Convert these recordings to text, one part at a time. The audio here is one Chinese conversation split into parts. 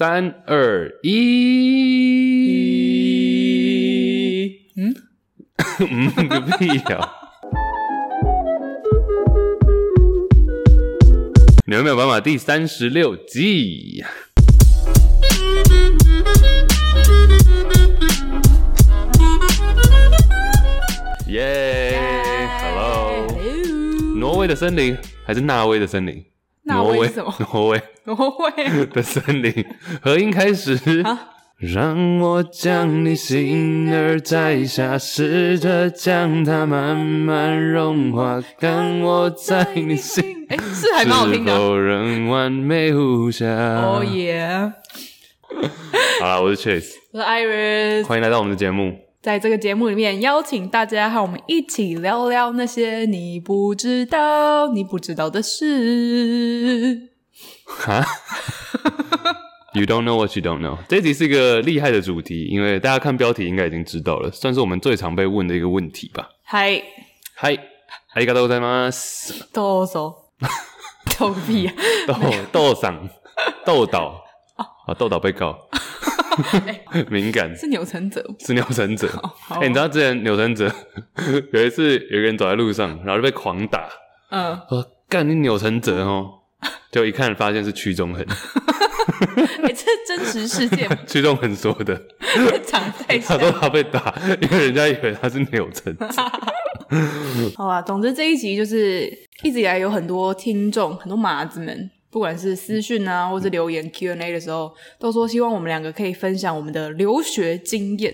三二一，嗯嗯，个屁呀！你有没有办法？第三十六集，耶！Hello，挪威的森林还是纳威的森林？挪威什么？挪威，挪威 的森林，合音开始。让我将你心儿摘下，试着将它慢慢融化，看我在你心，哎，是还蛮好听的。是否仍完美无瑕？哦耶！好啦，我是 Chase，我是 Iris，欢迎来到我们的节目。在这个节目里面，邀请大家和我们一起聊聊那些你不知道、你不知道的事。哈？You don't know what you don't know。这一集是一个厉害的主题，因为大家看标题应该已经知道了，算是我们最常被问的一个问题吧。嗨，嗨，ありがとうございます。豆手，豆屁啊，豆豆嗓，豆岛啊，豆岛被告。欸、敏感是钮承泽，是钮承泽。哎、欸，你知道之前钮承泽有一次有个人走在路上，然后就被狂打。嗯，说干你钮承泽哦， 就一看发现是屈中恒。哎、欸，这是真实事件。屈中恒说的。他说他被打，因为人家以为他是扭成。好啊，总之这一集就是一直以来有很多听众，很多麻子们。不管是私讯啊，或是留言 Q&A 的时候，都说希望我们两个可以分享我们的留学经验。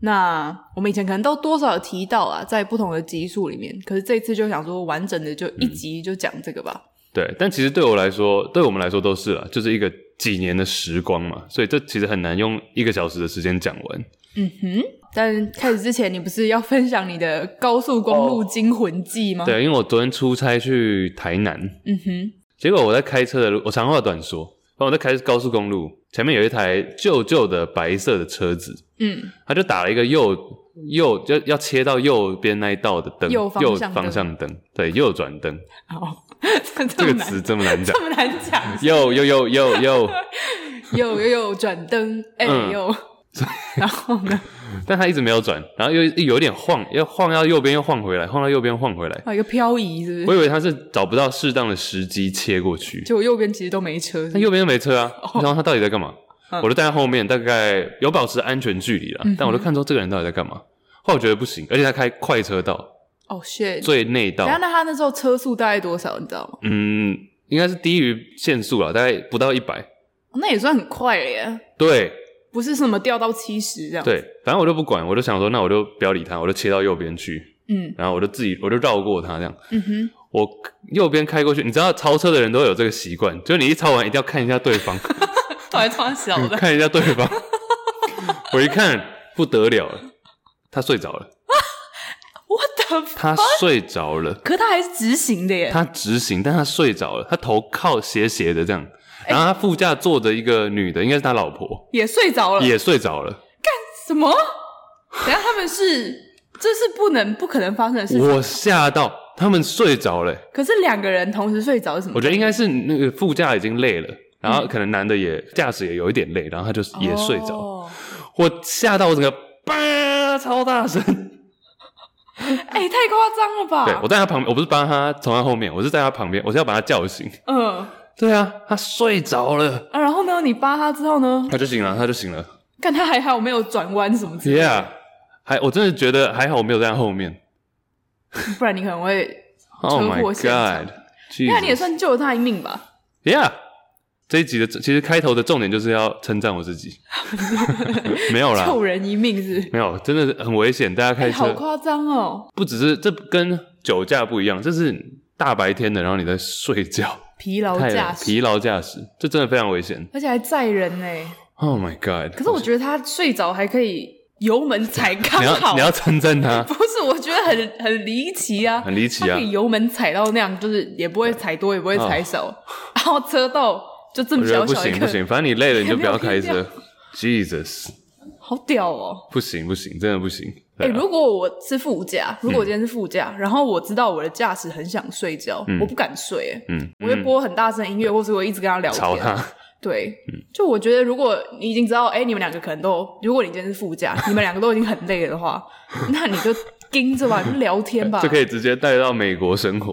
那我们以前可能都多少有提到啊，在不同的集数里面。可是这一次就想说，完整的就一集就讲这个吧。嗯。对，但其实对我来说，对我们来说都是了，就是一个几年的时光嘛，所以这其实很难用一个小时的时间讲完。嗯哼。但开始之前，你不是要分享你的高速公路惊魂记吗？对，因为我昨天出差去台南。嗯哼。结果我在开车的路，我长话短说，然后我在开高速公路，前面有一台旧旧的白色的车子，嗯，他就打了一个右右，就要切到右边那一道的灯，右方向灯，方向灯，对，右转灯。哦，这，这个词这么难讲，这么难讲，又又又又又 又又又转灯，哎呦。然后呢？但他一直没有转，然后又有点晃，要晃到右边又晃回来，晃到右边晃回来，啊，一个漂移是不是？我以为他是找不到适当的时机切过去，结果右边其实都没车？他右边又没车啊，然后他到底在干嘛？哦、我都站在后面，大概有保持安全距离了，嗯、但我都看出这个人到底在干嘛。后来我觉得不行，而且他开快车道，哦，shit，最内道。那他那时候车速大概多少？你知道吗？嗯，应该是低于限速了，大概不到一百、哦。那也算很快了耶。对。不是什么掉到七十这样。对，反正我就不管，我就想说，那我就不要理他，我就切到右边去。嗯，然后我就自己，我就绕过他这样。嗯哼，我右边开过去，你知道超车的人都有这个习惯，就是你一超完一定要看一下对方。我还超小的。看一下对方。我一看不得了了，他睡着了。我的。他睡着了。可他还是直行的耶。他直行，但他睡着了，他头靠斜斜的这样。然后他副驾坐着一个女的，应该是他老婆，也睡着了，也睡着了。干什么？等下他们是，这是不能、不可能发生的事情。我吓到，他们睡着了。可是两个人同时睡着是什么？我觉得应该是那个副驾已经累了，然后可能男的也驾驶也有一点累，然后他就也睡着。哦、我吓到我整个，叭，超大声！哎、欸，太夸张了吧？对，我在他旁边，我不是帮他从他后面，我是在他旁边，我是要把他叫醒。嗯。对啊，他睡着了啊。然后呢，你扒他之后呢？他就醒了，他就醒了。看他还好，我没有转弯什么之类的。Yeah，还我真的觉得还好，我没有在他后面。不然你可能会 车祸现场。Oh！那你也算救了他一命吧？Yeah，这一集的其实开头的重点就是要称赞我自己。没有啦，救人一命是？没有，真的是很危险。大家开车，欸、好夸张哦！不只是这跟酒驾不一样，这是大白天的，然后你在睡觉。疲劳驾驶，疲劳驾驶，这真的非常危险，而且还载人呢。Oh my god！可是我觉得他睡着还可以油门踩刚好，你要称赞他？不是，我觉得很很离奇啊，很离奇啊！他可以油门踩到那样，就是也不会踩多，也不会踩少，哦、然后车道就这么小小一个，不行不行，反正你累了 你就不要开车。Jesus，好屌哦！不行不行，真的不行。哎、欸，如果我是副驾，如果我今天是副驾，嗯、然后我知道我的驾驶很想睡觉，嗯、我不敢睡，嗯，我会播很大声音乐，或是我一直跟他聊天，吵他，对，嗯，就我觉得，如果你已经知道，哎，你们两个可能都，如果你今天是副驾，你们两个都已经很累了的话，那你就盯着吧，就聊天吧，就可以直接带到美国生活。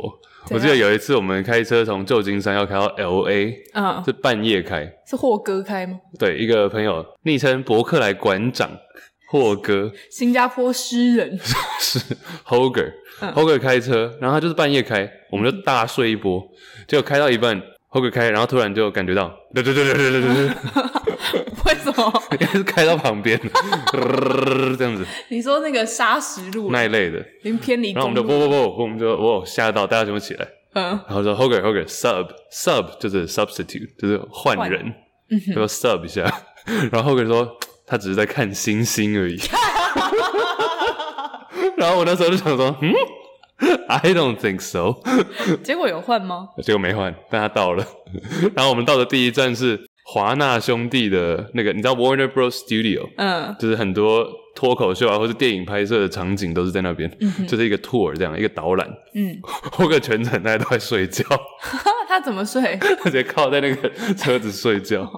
我记得有一次我们开车从旧金山要开到 LA，嗯，是半夜开，是霍哥开吗？对，一个朋友昵称伯克莱馆长霍哥，新加坡诗人。是 Hoger，Hoger、嗯、Hoger 开车，然后他就是半夜开，我们就大睡一波，结果开到一半。后个开，然后突然就感觉到，对对对对对对对，为什么？应该是开到旁边，这样子。你说那个沙石路那一类的，您偏离。然后我们就不不不，我们就哦吓到，大家全部起来。嗯。然后说 Hoger Hoger sub sub 就是 substitute 就是换人，就说 sub 一下。然后 Hoger 说他只是在看星星而已。然后我那时候就想说，嗯。I don't think so。结果有换吗？结果没换，但他到了。然后我们到的第一站是华纳兄弟的那个，你知道 Warner Bros Studio，嗯，就是很多脱口秀啊或者电影拍摄的场景都是在那边，嗯、就是一个 tour 这样一个导览。嗯，后个全程大家都在睡觉。他怎么睡？他直接靠在那个车子睡觉。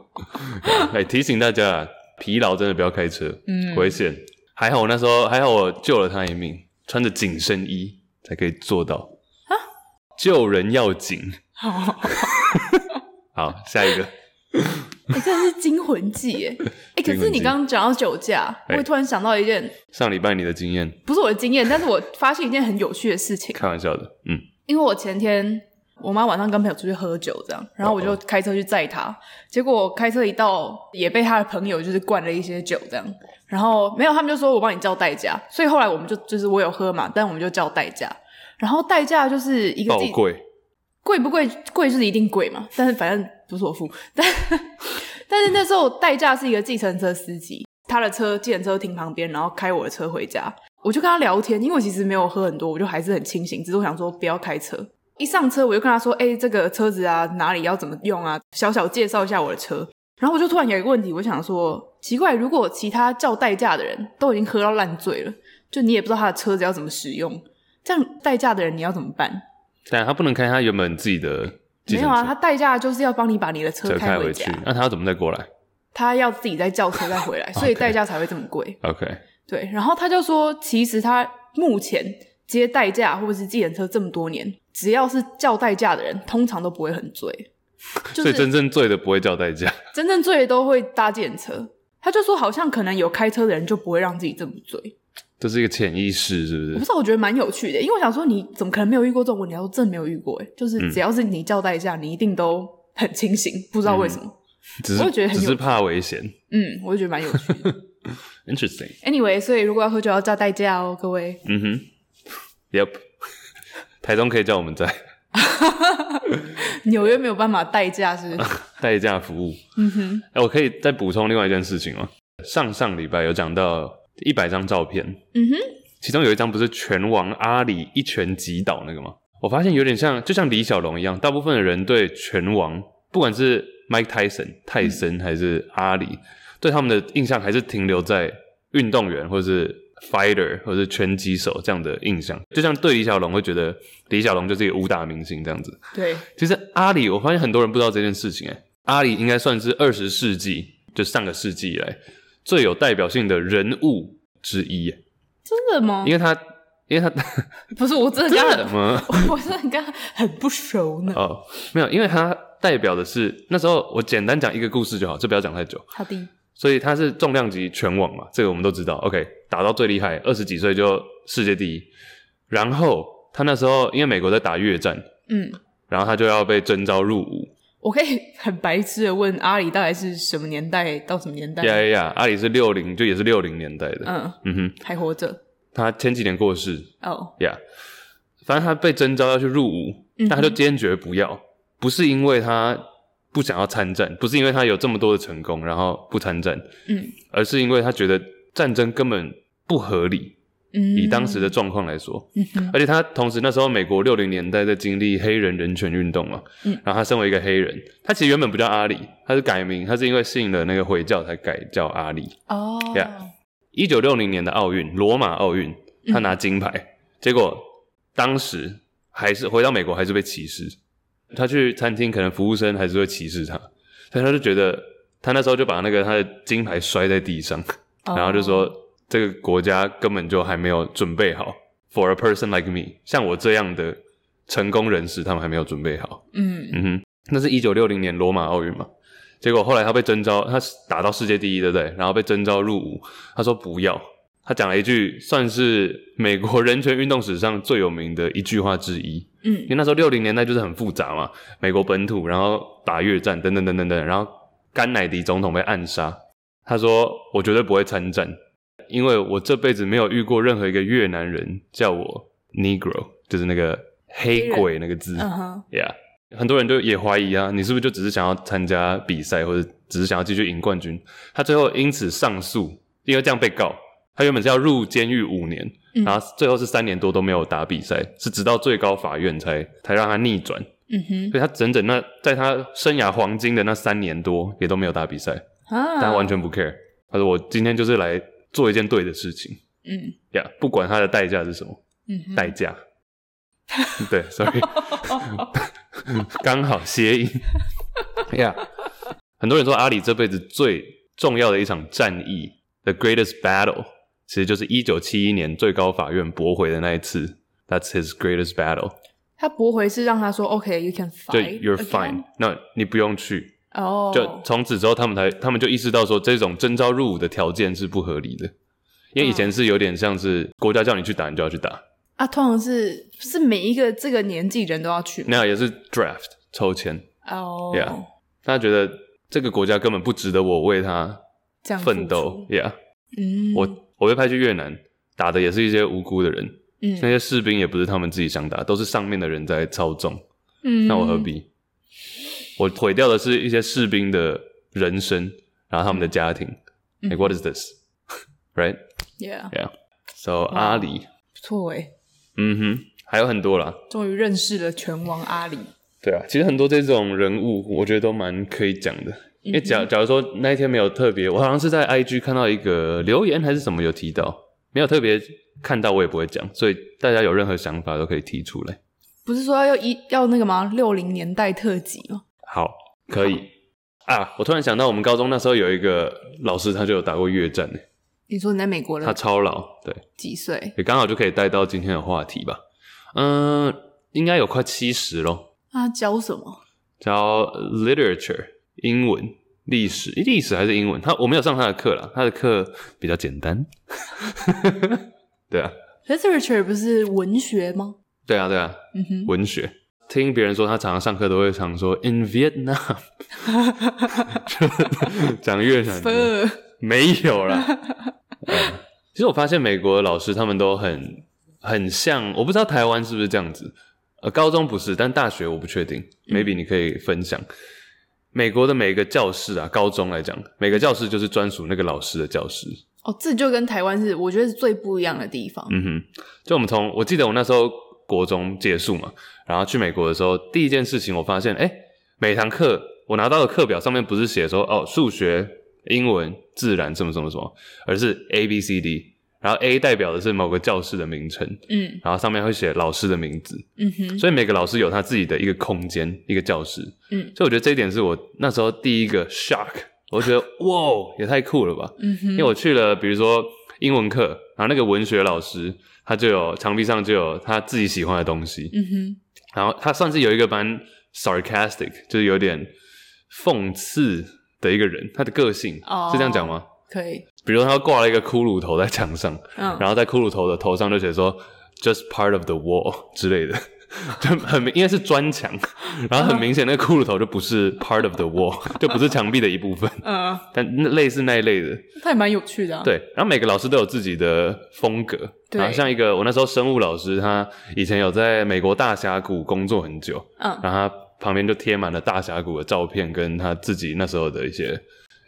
来提醒大家，疲劳真的不要开车，嗯，危险。还好我那时候还好我救了他一命，穿着紧身衣。才可以做到啊！救人要紧，好，好，下一个。哎、欸，这是惊魂记耶！哎、欸，可是你刚刚讲到酒驾，欸、我会突然想到一件上礼拜你的经验，不是我的经验，但是我发现一件很有趣的事情。开玩笑的，嗯，因为我前天我妈晚上跟朋友出去喝酒，这样，然后我就开车去载她，哦哦结果开车一到，也被她的朋友就是灌了一些酒，这样。然后没有，他们就说我帮你叫代驾，所以后来我们就就是我有喝嘛，但我们就叫代驾。然后代驾就是一个贵，贵不贵？贵就是一定贵嘛。但是反正不是我付，但但是那时候代驾是一个计程车司机，他的车计程车停旁边，然后开我的车回家。我就跟他聊天，因为我其实没有喝很多，我就还是很清醒，只是我想说不要开车。一上车我就跟他说：“哎，这个车子啊，哪里要怎么用啊？”小小介绍一下我的车。然后我就突然有一个问题，我想说。奇怪，如果其他叫代驾的人都已经喝到烂醉了，就你也不知道他的车子要怎么使用，这样代驾的人你要怎么办？对啊，他不能开他原本自己的。没有啊，他代驾就是要帮你把你的车开回去，那他要怎么再过来？他要自己再叫车再回来，所以代驾才会这么贵。OK，对。然后他就说，其实他目前接代驾或者是计程车这么多年，只要是叫代驾的人，通常都不会很醉。就是、所以真正醉的不会叫代驾，真正醉的都会搭计程车。他就说，好像可能有开车的人就不会让自己这么醉，这是一个潜意识，是不是？我不知道，我觉得蛮有趣的，因为我想说，你怎么可能没有遇过这种问题？我真的没有遇过，哎，就是只要是你叫代驾，嗯、你一定都很清醒，不知道为什么，嗯、只是我就觉得很只是怕危险，嗯，我就觉得蛮有趣的，interesting。Anyway，所以如果要喝酒要叫代驾哦，各位。嗯哼，Yep，台中可以叫我们在。纽约没有办法代驾，是？代驾服务。嗯哼。哎，我可以再补充另外一件事情吗？上上礼拜有讲到一百张照片。嗯哼。其中有一张不是拳王阿里一拳击倒那个吗？我发现有点像，就像李小龙一样，大部分的人对拳王，不管是 Mike Tyson 泰森还是阿里，嗯、对他们的印象还是停留在运动员或者是。Fighter 或者是拳击手这样的印象，就像对李小龙会觉得李小龙就是一个武打明星这样子。对，其实阿里，我发现很多人不知道这件事情。哎，阿里应该算是二十世纪，就上个世纪以来最有代表性的人物之一。真的吗？因为他，因为他 不是我真的跟他 很，我真的跟他很不熟呢。哦，没有，因为他代表的是那时候，我简单讲一个故事就好，这不要讲太久。好的。所以他是重量级拳王嘛，这个我们都知道。OK，打到最厉害，二十几岁就世界第一。然后他那时候因为美国在打越战，嗯，然后他就要被征召入伍。我可以 很白痴的问阿里，大概是什么年代到什么年代？呀呀呀，阿里是六零，就也是六零年代的。嗯嗯哼，还活着。他前几年过世。哦，呀，反正他被征召要去入伍，但他就坚决不要，不是因为他。不想要参战，不是因为他有这么多的成功，然后不参战，嗯，而是因为他觉得战争根本不合理，嗯，以当时的状况来说，嗯哼，而且他同时那时候美国六零年代在经历黑人人权运动嘛，嗯，然后他身为一个黑人，他其实原本不叫阿里，他是改名，他是因为信了那个回教才改叫阿里，哦，呀，一九六零年的奥运，罗马奥运，他拿金牌，嗯，结果当时还是回到美国还是被歧视。他去餐厅，可能服务生还是会歧视他，所以他就觉得他那时候就把那个他的金牌摔在地上，然后就说这个国家根本就还没有准备好 for a person like me，像我这样的成功人士，他们还没有准备好。嗯嗯哼，那是一九六零年罗马奥运嘛，结果后来他被征召，他打到世界第一，对不对？然后被征召入伍，他说不要。他讲了一句，算是美国人权运动史上最有名的一句话之一。嗯，因为那时候六零年代就是很复杂嘛，美国本土，然后打越战，等等等等等，然后甘乃迪总统被暗杀。他说：“我绝对不会参战，因为我这辈子没有遇过任何一个越南人叫我 Negro，就是那个黑鬼那个字。嗯哼，Yeah，很多人就也怀疑啊，你是不是就只是想要参加比赛，或者只是想要继续赢冠军？他最后因此上诉，因为这样被告。”他原本是要入监狱五年，嗯，然后最后是三年多都没有打比赛，是直到最高法院才才让他逆转。嗯哼，所以他整整那在他生涯黄金的那三年多也都没有打比赛，啊，但他完全不 care。他说：“我今天就是来做一件对的事情。”嗯，呀，yeah，不管他的代价是什么，嗯，代价。对，sorry，刚好谐音。呀，yeah，很多人说阿里这辈子最重要的一场战役，the greatest battle。其实就是一九七一年最高法院驳回的那一次，That's his greatest battle。他驳回是让他说，OK，you can fight，就 You're fine，那你不用去。哦，就从此之后，他们才他们就意识到说，这种征召入伍的条件是不合理的，因为以前是有点像是国家叫你去打，你就要去打。啊，通常是是每一个这个年纪人都要去，那也是 draft 抽签。哦，Yeah，他觉得这个国家根本不值得我为他奋斗。Yeah，嗯，我。我被派去越南，打的也是一些无辜的人，嗯，那些士兵也不是他们自己想打，都是上面的人在操纵，嗯，那我何必？我毁掉的是一些士兵的人生，然后他们的家庭。嗯、like what is this? Right? Yeah. Yeah. So 阿里不错诶，嗯哼，还有很多啦。终于认识了拳王阿里。对啊，其实很多这种人物，我觉得都蛮可以讲的。因为假假如说那一天没有特别，我好像是在 IG 看到一个留言还是什么有提到，没有特别看到我也不会讲，所以大家有任何想法都可以提出来。不是说要一要那个吗？六零年代特辑吗？好，可以啊！我突然想到，我们高中那时候有一个老师，他就有打过越战呢。你说你在美国了？他超老，对，几岁？也刚好就可以带到今天的话题吧。嗯，应该有快七十咯。他教什么？教 literature。英文、历史，历史还是英文？他我没有上他的课啦，他的课比较简单。对啊，literature 不是文学吗？对啊，对啊，嗯哼，文学。听别人说，他常常上课都会常说 in Vietnam，讲越南 的没有啦、嗯。其实我发现美国的老师他们都很很像，我不知道台湾是不是这样子。呃，高中不是，但大学我不确定、嗯。Maybe 你可以分享。美国的每个教室啊，高中来讲，每个教室就是专属那个老师的教室。哦，这就跟台湾是，我觉得是最不一样的地方。嗯哼，就我们从，我记得我那时候国中结束嘛，然后去美国的时候，第一件事情我发现，诶，每堂课我拿到的课表上面不是写说，哦，数学、英文、自然什么什么什么，而是 A B C D。然后 A 代表的是某个教室的名称，嗯，然后上面会写老师的名字，嗯哼，所以每个老师有他自己的一个空间，一个教室，嗯，所以我觉得这一点是我那时候第一个 shock，我觉得 哇，也太酷了吧，嗯哼，因为我去了，比如说英文课，然后那个文学老师他就有墙壁上就有他自己喜欢的东西，嗯哼，然后他算是有一个蛮 sarcastic，就是有点讽刺的一个人，他的个性，哦，是这样讲吗？可以，比如他挂了一个骷髅头在墙上，嗯，然后在骷髅头的头上就写说 “just part of the wall” 之类的，就很明，因为是砖墙，然后很明显那个骷髅头就不是 part of the wall，就不是墙壁的一部分，嗯，但类似那一类的，他也蛮有趣的，啊，对。然后每个老师都有自己的风格，对，然后像一个我那时候生物老师，他以前有在美国大峡谷工作很久，嗯，然后他旁边就贴满了大峡谷的照片，跟他自己那时候的一些。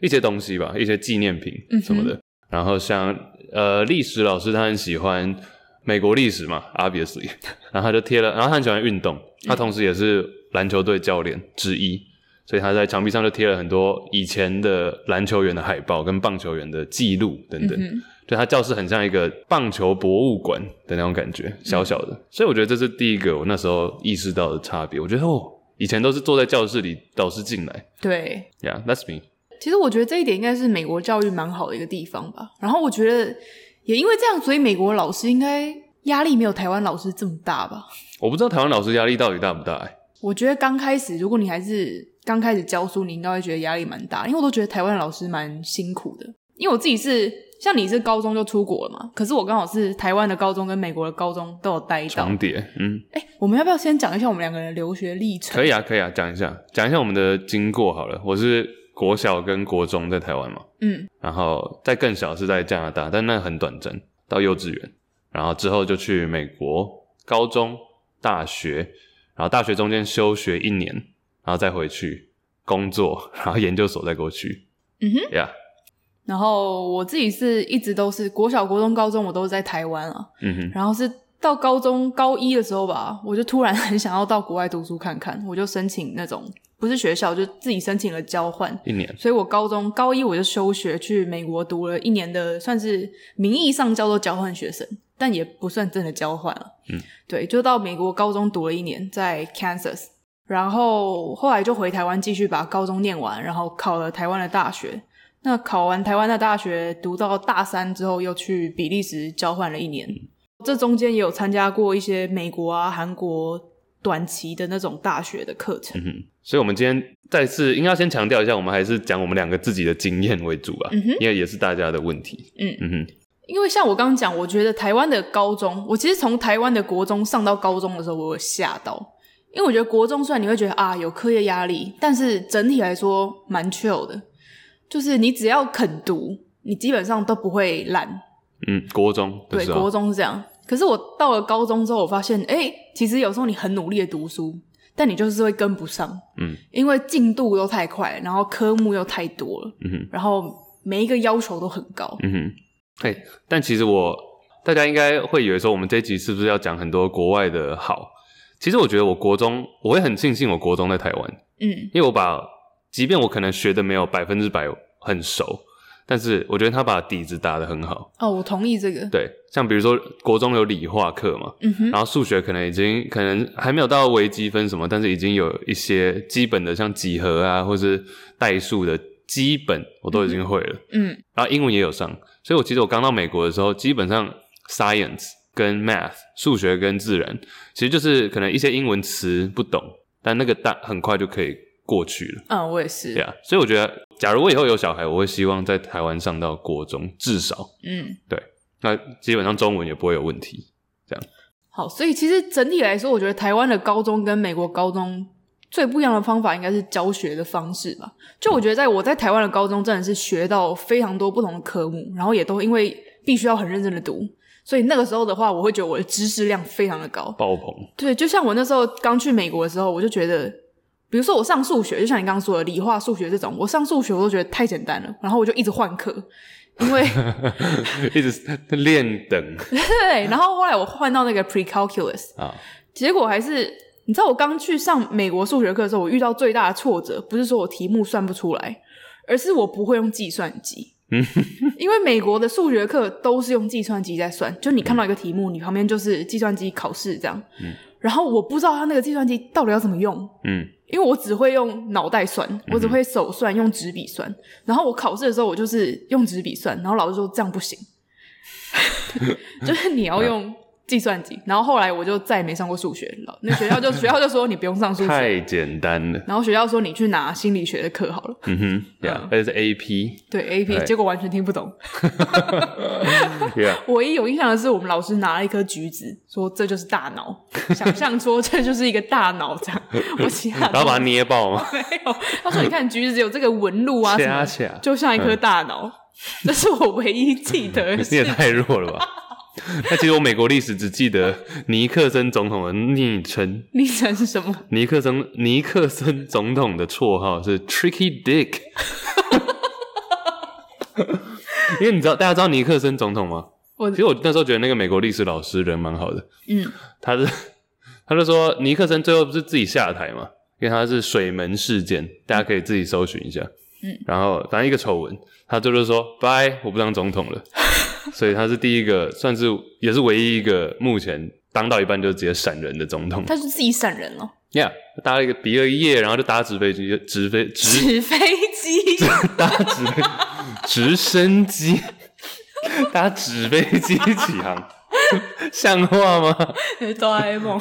一些东西吧，一些纪念品什么的。嗯、然后像呃历史老师，他很喜欢美国历史嘛，obviously。然后他就贴了，然后他很喜欢运动，他同时也是篮球队教练之一，嗯，所以他在墙壁上就贴了很多以前的篮球员的海报跟棒球员的记录等等。嗯、对，他教室很像一个棒球博物馆的那种感觉，小小的。嗯、所以我觉得这是第一个我那时候意识到的差别。我觉得哦以前都是坐在教室里，导师进来。对，Yeah，that's me。其实我觉得这一点应该是美国教育蛮好的一个地方吧。然后我觉得也因为这样，所以美国老师应该压力没有台湾老师这么大吧？我不知道台湾老师压力到底大不大欸。我觉得刚开始，如果你还是刚开始教书，你应该会觉得压力蛮大，因为我都觉得台湾老师蛮辛苦的。因为我自己是像你是高中就出国了嘛，可是我刚好是台湾的高中跟美国的高中都有待到。重叠，嗯。哎，我们要不要先讲一下我们两个人的留学历程？可以啊，可以啊，讲一下，讲一下我们的经过好了。我是。国小跟国中在台湾嘛，嗯，然后再更小是在加拿大，但那很短暂，到幼稚园，然后之后就去美国高中、大学，然后大学中间休学一年，然后再回去工作，然后研究所再过去，嗯哼，呀，然后我自己是一直都是国小、国中、高中我都是在台湾啊，嗯哼，然后是到高中高一的时候吧，我就突然很想要到国外读书看看，我就申请那种。不是学校，就自己申请了交换一年，所以我高中高一我就休学去美国读了一年的，算是名义上叫做交换学生，但也不算真的交换了。嗯，对，就到美国高中读了一年，在 Kansas，然后后来就回台湾继续把高中念完，然后考了台湾的大学。那考完台湾的大学，读到大三之后，又去比利时交换了一年。嗯，这中间也有参加过一些美国啊、韩国。短期的那种大学的课程，嗯，所以，我们今天再次应该要先强调一下，我们还是讲我们两个自己的经验为主吧，因为也是大家的问题，嗯。嗯哼，因为像我刚刚讲，我觉得台湾的高中，我其实从台湾的国中上到高中的时候，我有吓到，因为我觉得国中虽然你会觉得啊有课业压力，但是整体来说蛮 chill 的，就是你只要肯读，你基本上都不会烂，嗯，国中对，国中是这样。可是我到了高中之后，我发现，哎，其实有时候你很努力的读书，但你就是会跟不上，嗯，因为进度都太快，然后科目又太多了，嗯哼，然后每一个要求都很高，嗯哼，嘿，但其实我大家应该会以为说，我们这一集是不是要讲很多国外的好？其实我觉得我国中，我会很庆幸我国中在台湾，嗯，因为我把，即便我可能学的没有百分之百很熟。但是我觉得他把底子打得很好哦，我同意这个。对，像比如说国中有理化课嘛，嗯哼，然后数学可能已经可能还没有到微积分什么，但是已经有一些基本的像几何啊，或是代数的基本我都已经会了，嗯，然后英文也有上，所以我其实我刚到美国的时候，基本上 science 跟 math 数学跟自然，其实就是可能一些英文词不懂，但那个大很快就可以。过去了，嗯，我也是，对啊，所以我觉得，假如我以后有小孩，我会希望在台湾上到国中，至少，嗯，对，那基本上中文也不会有问题，这样。好，所以其实整体来说，我觉得台湾的高中跟美国高中最不一样的方法，应该是教学的方式吧。就我觉得，在我在台湾的高中，真的是学到非常多不同的科目，然后也都因为必须要很认真的读，所以那个时候的话，我会觉得我的知识量非常的高，爆棚。对，就像我那时候刚去美国的时候，我就觉得。比如说我上数学，就像你刚刚说的理化、数学这种，我上数学我都觉得太简单了，然后我就一直换课，因为 一直练等。对，然后后来我换到那个 pre-calculus 啊，结果还是你知道，我刚去上美国数学课的时候，我遇到最大的挫折不是说我题目算不出来，而是我不会用计算机。因为美国的数学课都是用计算机在算，就你看到一个题目，你旁边就是计算机考试这样。嗯，然后我不知道他那个计算机到底要怎么用。嗯。因为我只会用脑袋算，我只会手算，用纸笔算。然后我考试的时候，我就是用纸笔算。然后老师说这样不行，就是你要用。计算机，然后后来我就再也没上过数学了。那学校就学校就说你不用上数学，太简单了。然后学校说你去拿心理学的课好了。嗯哼，对啊，而且是 AP。对 AP，结果完全听不懂。唯一有印象的是，我们老师拿了一颗橘子，说这就是大脑，想象说这就是一个大脑这样。我其他然后把它捏爆吗？没有，他说你看橘子有这个纹路啊什么，就像一颗大脑。这是我唯一记得。你也太弱了吧。那其实我美国历史只记得尼克森总统的昵称，昵称是什么？尼克森尼克森总统的绰号是 Tricky Dick，因为你知道大家知道尼克森总统吗？我其实我那时候觉得那个美国历史老师人蛮好的，嗯，他是他就说尼克森最后不是自己下台嘛，因为他是水门事件，大家可以自己搜寻一下，嗯，然后反正一个丑闻，他就是说拜，我不当总统了。所以他是第一个，算是也是唯一一个目前当到一半就直接闪人的总统。他是自己闪人了。，Yeah，搭了一个比尔叶，然后就搭直飞机，直飞直直飞机，搭直飞直升机，搭直飞机起航，像话吗？哆啦 A 梦，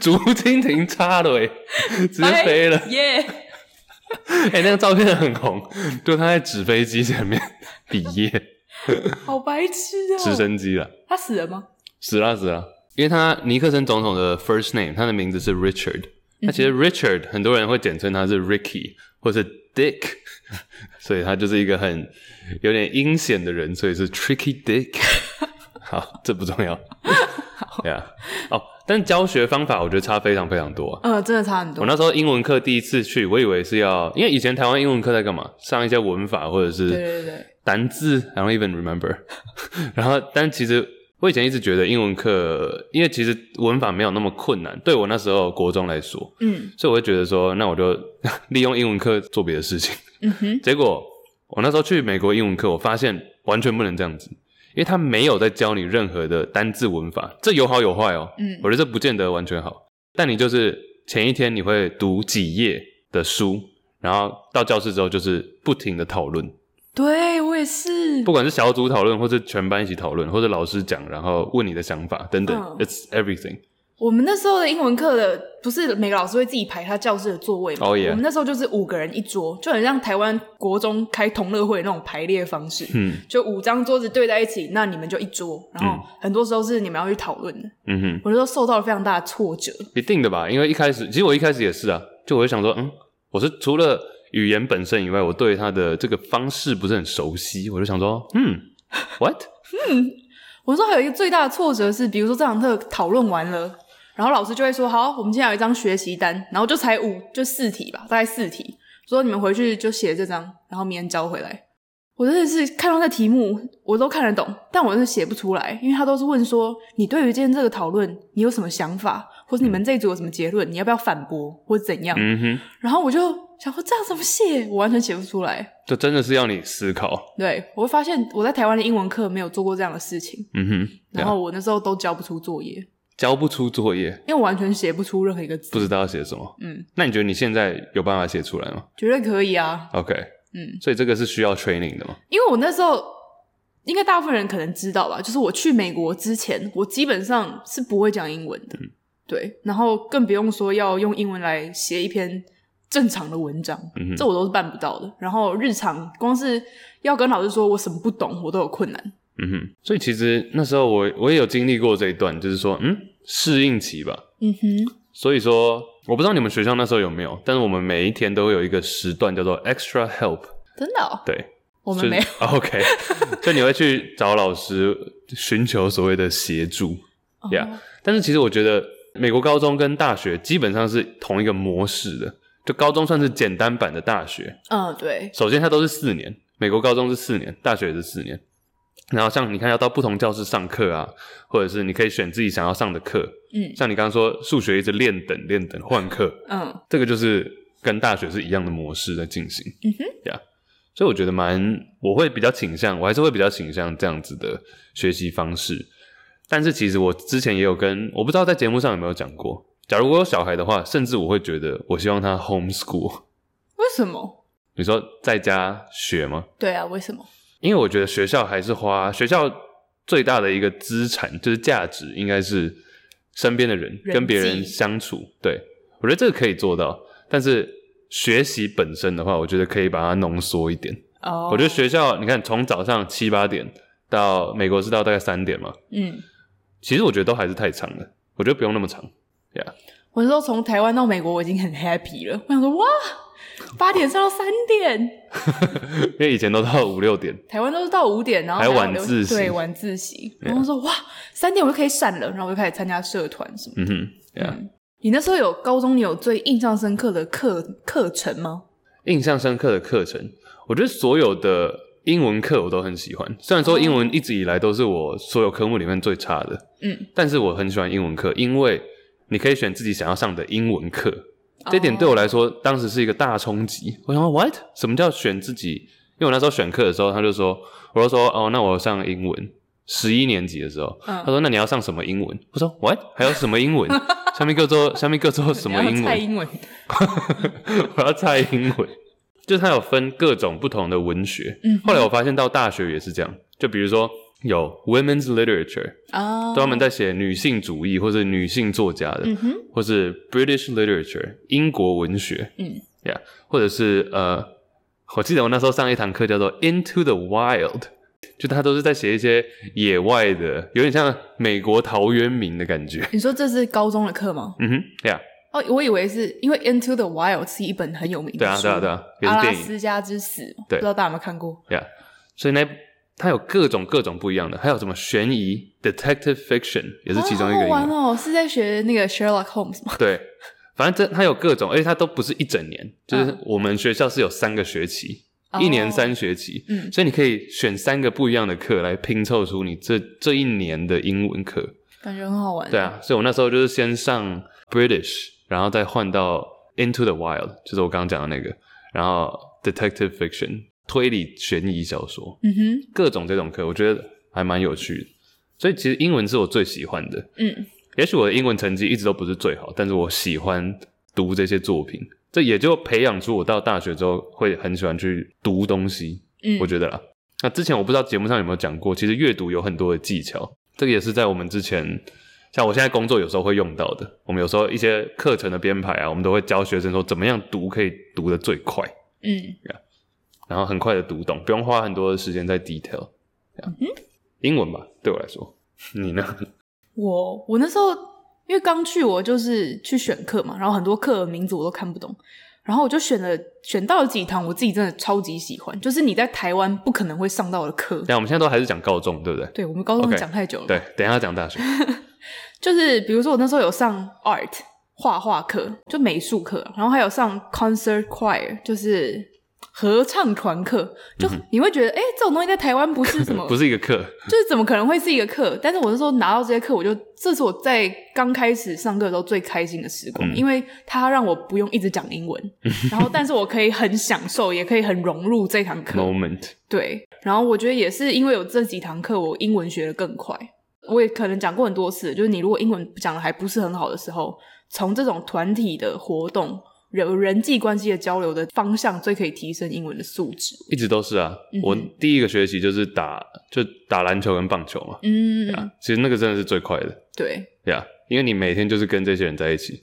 竹蜻蜓插了哎，直接飞了耶！哎、欸，那个照片很红，就他在纸飞机前面 比耶，好白痴啊、喔！直升机了，他死了吗？死了死了，因为他尼克森总统的 first name，他的名字是 Richard，那、嗯、其实 Richard 很多人会简称他是 Ricky 或是 Dick，所以他就是一个很有点阴险的人，所以是 Tricky Dick。好，这不重要。对啊，哦。但教学方法我觉得差非常非常多啊，嗯，真的差很多。我那时候英文课第一次去，我以为是要，因为以前台湾英文课在干嘛？上一些文法或者是对对对单字，I don't even remember。然后，但其实我以前一直觉得英文课，因为其实文法没有那么困难，对我那时候国中来说，嗯，所以我会觉得说，那我就 利用英文课做别的事情。嗯哼，结果我那时候去美国英文课，我发现完全不能这样子。因为他没有在教你任何的单字文法，这有好有坏哦。嗯，我觉得这不见得完全好。但你就是前一天你会读几页的书，然后到教室之后就是不停的讨论。对，我也是。不管是小组讨论，或是全班一起讨论，或者老师讲，然后问你的想法等等。嗯，It's everything。我们那时候的英文课的不是每个老师会自己排他教室的座位吗？哦，oh. 我们那时候就是五个人一桌，就很像台湾国中开同乐会那种排列方式。嗯，就五张桌子对在一起，那你们就一桌。然后很多时候是你们要去讨论的。嗯哼，我那时候受到了非常大的挫折。一定的吧，因为一开始其实我一开始也是啊，就我就想说，嗯，我是除了语言本身以外，我对他的这个方式不是很熟悉，我就想说，嗯，what？嗯，我说还有一个最大的挫折是，比如说这堂课讨论完了。然后老师就会说：“好，我们今天有一张学习单，然后就才五，就四题吧，大概四题。说你们回去就写这张，然后明天交回来。我真的是看到那题目，我都看得懂，但我是写不出来，因为他都是问说你对于今天这个讨论，你有什么想法，或者你们这一组有什么结论，你要不要反驳，或者怎样？嗯哼。然后我就想说，这样怎么写？我完全写不出来。就真的是要你思考。对，我会发现我在台湾的英文课没有做过这样的事情。嗯哼。然后我那时候都交不出作业。”交不出作业，因为我完全写不出任何一个字，不知道要写什么。嗯，那你觉得你现在有办法写出来吗？绝对可以啊。OK，嗯，所以这个是需要 training 的吗？因为我那时候，应该大部分人可能知道吧，就是我去美国之前，我基本上是不会讲英文的。嗯，对，然后更不用说要用英文来写一篇正常的文章，嗯哼，这我都是办不到的。然后日常光是要跟老师说我什么不懂，我都有困难。嗯哼，所以其实那时候我我也有经历过这一段，就是说，嗯，适应期吧。嗯哼，所以说我不知道你们学校那时候有没有，但是我们每一天都会有一个时段叫做 extra help。真的哦？对，我们没有。OK，所以你会去找老师寻求所谓的协助，Yeah。但是其实我觉得美国高中跟大学基本上是同一个模式的，就高中算是简单版的大学。嗯，对。首先它都是四年，美国高中是四年，大学也是四年。然后像你看，要到不同教室上课啊，或者是你可以选自己想要上的课。嗯，像你刚刚说数学一直练等练等换课，嗯，这个就是跟大学是一样的模式在进行。嗯哼，对啊，所以我觉得蛮，我会比较倾向，我还是会比较倾向这样子的学习方式。但是其实我之前也有跟，我不知道在节目上有没有讲过，假如我有小孩的话，甚至我会觉得我希望他 homeschool。为什么？你说在家学吗？对啊，为什么？因为我觉得学校还是花学校最大的一个资产，就是价值，应该是身边的人，人跟别人相处。对，我觉得这个可以做到，但是学习本身的话，我觉得可以把它浓缩一点。哦，oh. 我觉得学校你看，从早上七八点到美国是到大概三点嘛，嗯，其实我觉得都还是太长了，我觉得不用那么长。对啊，我说从台湾到美国，我已经很 happy 了。我想说，哇。八点上到三点，因为以前都到五六点，台湾都是到五点，然后还有晚自习，对，晚自习。然后说哇，三点我就可以闪了，然后我就开始参加社团什么。嗯哼，对啊。你那时候有高中，你有最印象深刻的课课程吗？印象深刻的课程，我觉得所有的英文课我都很喜欢。虽然说英文一直以来都是我所有科目里面最差的，嗯，但是我很喜欢英文课，因为你可以选自己想要上的英文课。这点对我来说，当时是一个大冲击。我想说，what？什么叫选自己？因为我那时候选课的时候，他就说，我就说，哦，那我上英文。十一年级的时候，嗯、他说：“那你要上什么英文？”我说：“What？还有什么英文？下面各州下面各州什么英文？”蔡英文，我要猜英文。就是他有分各种不同的文学。嗯，后来我发现到大学也是这样。就比如说有 women's literature 啊，专门在写女性主义或者女性作家的，或是 British literature 英国文学，嗯，yeah，或者是呃，我记得我那时候上一堂课叫做 Into the Wild。就他都是在写一些野外的，有点像美国陶渊明的感觉。你说这是高中的课吗？嗯哼，对啊。哦，我以为是因为《Into the Wild》是一本很有名的书，对啊，对啊，对啊，阿拉斯加之死，对，不知道大家有没有看过？对啊，所以呢，它有各种各种不一样的，还有什么悬疑 （Detective Fiction） 也是其中一个。好玩哦，是在学那个 Sherlock Holmes 吗？对，反正这它有各种，而且它都不是一整年，就是我们学校是有三个学期。一年三学期，哦嗯、所以你可以选三个不一样的课来拼凑出你这这一年的英文课，感觉很好玩。对啊，所以我那时候就是先上 British，然后再换到 Into the Wild，就是我刚刚讲的那个，然后 Detective Fiction 推理悬疑小说，嗯哼，各种这种课，我觉得还蛮有趣的。所以其实英文是我最喜欢的，嗯，也许我的英文成绩一直都不是最好，但是我喜欢读这些作品。这也就培养出我到大学之后会很喜欢去读东西，嗯，我觉得啦。那之前我不知道节目上有没有讲过，其实阅读有很多的技巧，这个也是在我们之前，像我现在工作有时候会用到的。我们有时候一些课程的编排啊，我们都会教学生说怎么样读可以读得最快，嗯，yeah, 然后很快的读懂，不用花很多的时间在 detail。嗯，英文吧，对我来说，你呢？我我那时候。因为刚去，我就是去选课嘛，然后很多课的名字我都看不懂，然后我就选了选到了几堂我自己真的超级喜欢，就是你在台湾不可能会上到的课。那我们现在都还是讲高中，对不对？对，我们高中讲太久了。Okay, 对，等一下讲大学。就是比如说我那时候有上 art 画画课，就美术课，然后还有上 concert choir，就是。合唱团课，就你会觉得，哎、这种东西在台湾不是什么，不是一个课，就是怎么可能会是一个课？但是我是说，拿到这些课，我就这是我在刚开始上课的时候最开心的时光，嗯、因为它让我不用一直讲英文，然后但是我可以很享受，也可以很融入这堂课。Moment，对，然后我觉得也是因为有这几堂课，我英文学的更快。我也可能讲过很多次，就是你如果英文讲的还不是很好的时候，从这种团体的活动。有人际关系的交流的方向，最可以提升英文的素质。一直都是啊，嗯、我第一个学期就是打就打篮球跟棒球嘛。嗯，yeah, 其实那个真的是最快的。对，呀，yeah, 因为你每天就是跟这些人在一起，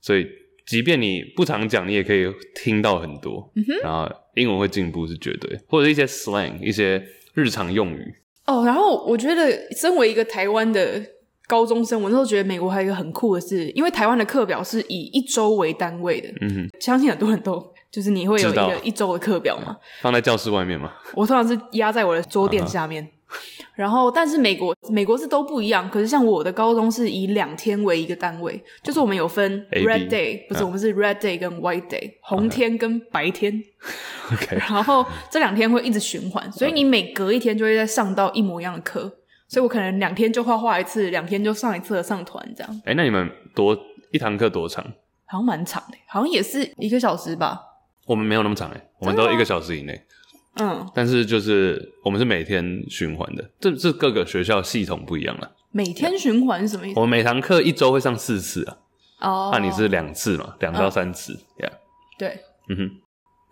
所以即便你不常讲，你也可以听到很多。嗯哼，然后英文会进步是绝对，或者一些 slang，一些日常用语。哦，然后我觉得身为一个台湾的。高中生，我那时候觉得美国还有一个很酷的是，因为台湾的课表是以一周为单位的，嗯，相信很多人都就是你会有一个一周的课表嘛，放在教室外面嘛，我通常是压在我的桌垫下面，uh. 然后但是美国美国是都不一样，可是像我的高中是以两天为一个单位，就是我们有分 red day，、uh. 不是我们是 red day 跟 white day，红天跟白天，OK，然后这两天会一直循环，所以你每隔一天就会再上到一模一样的课。所以我可能两天就画画一次，两天就上一次的上团这样。哎、欸，那你们多一堂课多长？好像蛮长的，好像也是一个小时吧。我们没有那么长哎，我们都一个小时以内。嗯，但是就是我们是每天循环的，这这各个学校系统不一样了。每天循环是什么意思？我们每堂课一周会上四次啊。哦，那你是两次嘛？两到三次呀？对，嗯哼。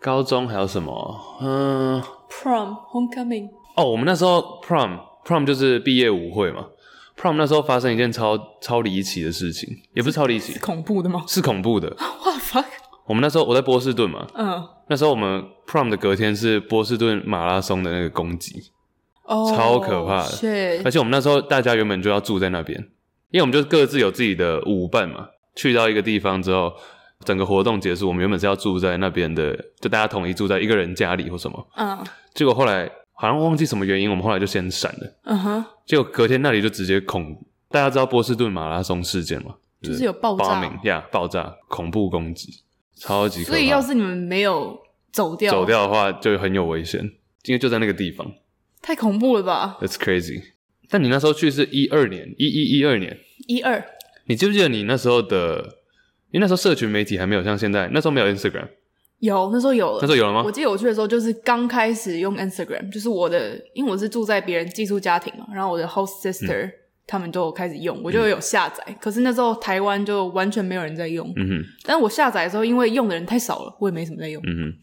高中还有什么？嗯，Prom Homecoming。哦，我们那时候 Prom。Prom 就是毕业舞会嘛，Prom 那时候发生一件超超离奇的事情，也不是超离奇，是恐怖的吗？是恐怖的。What the fuck？我们那时候我在波士顿嘛，嗯，那时候我们 Prom 的隔天是波士顿马拉松的那个攻击，哦，超可怕的，是，而且我们那时候大家原本就要住在那边，因为我们就各自有自己的舞伴嘛，去到一个地方之后，整个活动结束，我们原本是要住在那边的，就大家统一住在一个人家里或什么，嗯，结果后来。好像忘记什么原因，我们后来就先闪了。嗯哼，结果隔天那里就直接恐，大家知道波士顿马拉松事件吗？就是有爆炸，呀，爆炸，恐怖攻击，超级可怕。所以要是你们没有走掉，走掉的话就很有危险，因为就在那个地方。太恐怖了吧？That's crazy。但你那时候去是一二年，一一一二年，一二。你记不记得你那时候的？因为那时候社群媒体还没有像现在，那时候没有 Instagram。有，那时候有了。那时候有了吗？我记得我去的时候就是刚开始用 Instagram，就是我的，因为我是住在别人寄宿家庭嘛，然后我的 host sister、嗯、他们都有开始用，我就有下载、嗯。可是那时候台湾就完全没有人在用。嗯哼。但是我下载的时候，因为用的人太少了，我也没什么在用。嗯哼。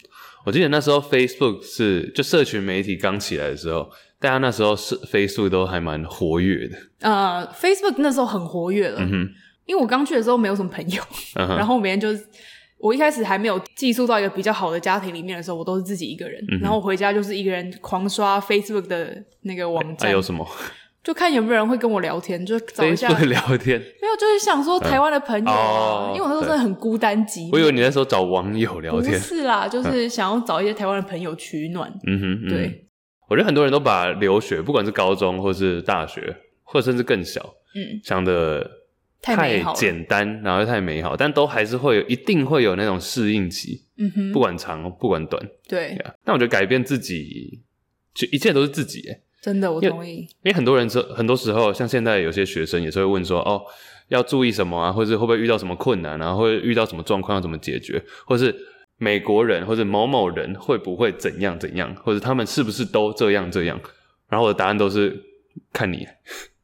我记得那时候 Facebook 是就社群媒体刚起来的时候，大家那时候是 Facebook 都还蛮活跃的。呃，Facebook 那时候很活跃了。嗯哼。因为我刚去的时候没有什么朋友，嗯、然后每天就是。我一开始还没有寄宿到一个比较好的家庭里面的时候，我都是自己一个人，嗯、然后我回家就是一个人狂刷 Facebook 的那个网站。还、啊、有什么？就看有没有人会跟我聊天，就找一下。聊天？没有，就是想说台湾的朋友、啊哦，因为我那时候真的很孤单寂寞。我以为你那时候找网友聊天。不是啦，就是想要找一些台湾的朋友取暖。嗯哼，对嗯。我觉得很多人都把留学，不管是高中或是大学，或者甚至更小，嗯，想的。太简单，然后又太美好，但都还是会有，一定会有那种适应期。嗯哼，不管长不管短，对。但我觉得改变自己，就一切都是自己。真的，我同意。因为很多人说，很多时候，像现在有些学生也是会问说，哦，要注意什么啊，或者会不会遇到什么困难啊，会遇到什么状况要怎么解决，或是美国人或者某某人会不会怎样怎样，或者他们是不是都这样这样？然后我的答案都是看你，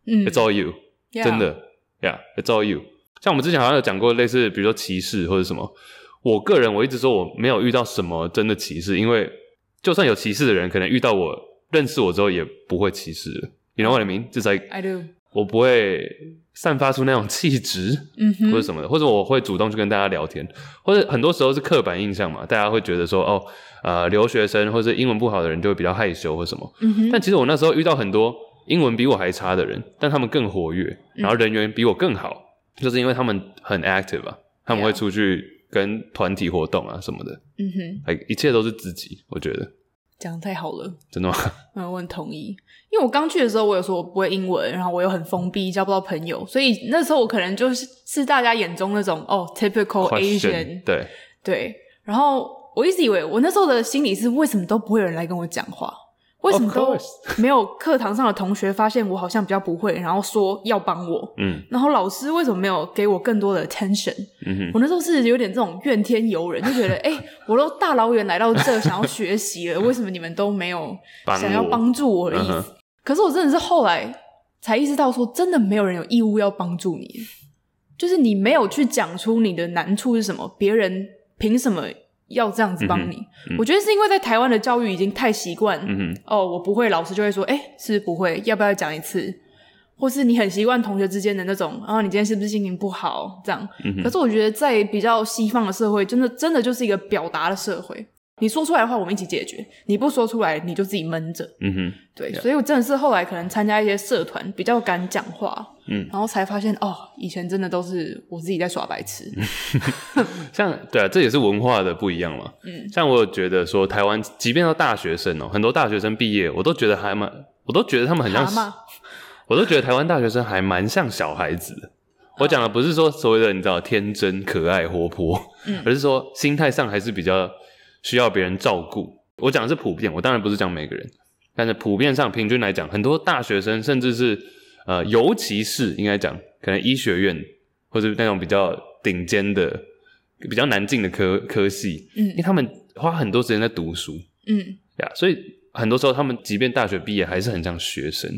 嗯，It's all you，、yeah. 真的。Yeah, it's all you。像我们之前好像有讲过类似，比如说歧视或者什么。我个人我一直说我没有遇到什么真的歧视，因为就算有歧视的人，可能遇到我认识我之后也不会歧视。You know what I mean? Just like I do。我不会散发出那种气质，嗯哼，或者什么的，或者我会主动去跟大家聊天，或者很多时候是刻板印象嘛，大家会觉得说哦，呃，留学生或者英文不好的人就会比较害羞或什么。嗯哼。但其实我那时候遇到很多。英文比我还差的人，但他们更活跃，然后人缘比我更好，嗯，就是因为他们很 active 啊，他们会出去跟团体活动啊什么的。嗯哼。一切都是自己，我觉得。讲得太好了，真的吗？嗯，我很同意，因为我刚去的时候，我有说我不会英文，然后我又很封闭，交不到朋友，所以那时候我可能就是是大家眼中那种哦，typical Asian，对。对，然后我一直以为我那时候的心理是为什么都不会有人来跟我讲话。为什么都 没有课堂上的同学发现我好像比较不会，然后说要帮我？嗯，然后老师为什么没有给我更多的 attention？嗯哼，我那时候是有点这种怨天尤人，就觉得 哎、欸，我都大老远来到这想要学习了，为什么你们都没有想要帮助我的意思？嗯？可是我真的是后来才意识到，说真的没有人有义务要帮助你，就是你没有去讲出你的难处是什么，别人凭什么？要这样子帮你、嗯嗯，我觉得是因为在台湾的教育已经太习惯、嗯，哦，我不会，老师就会说，哎、欸，是不是不会，要不要讲一次？或是你很习惯同学之间的那种，啊、哦，你今天是不是心情不好？这样、嗯，可是我觉得在比较西方的社会，真的真的就是一个表达的社会。你说出来的话，我们一起解决；你不说出来，你就自己闷着。嗯哼，对.所以我真的是后来可能参加一些社团，比较敢讲话，嗯，然后才发现哦，以前真的都是我自己在耍白痴。像对啊，这也是文化的不一样嘛。嗯，像我有觉得说，台湾即便到大学生哦，很多大学生毕业，我都觉得还蛮，我都觉得他们很像，我都觉得台湾大学生还蛮像小孩子的。我讲的不是说所谓的你知道天真、可爱、活泼，嗯，而是说心态上还是比较。需要别人照顾，我讲的是普遍，我当然不是讲每个人，但是普遍上平均来讲，很多大学生甚至是呃，尤其是应该讲，可能医学院或者那种比较顶尖的、比较难进的科科系，嗯，因为他们花很多时间在读书，嗯，呀，所以很多时候他们即便大学毕业，还是很像学生。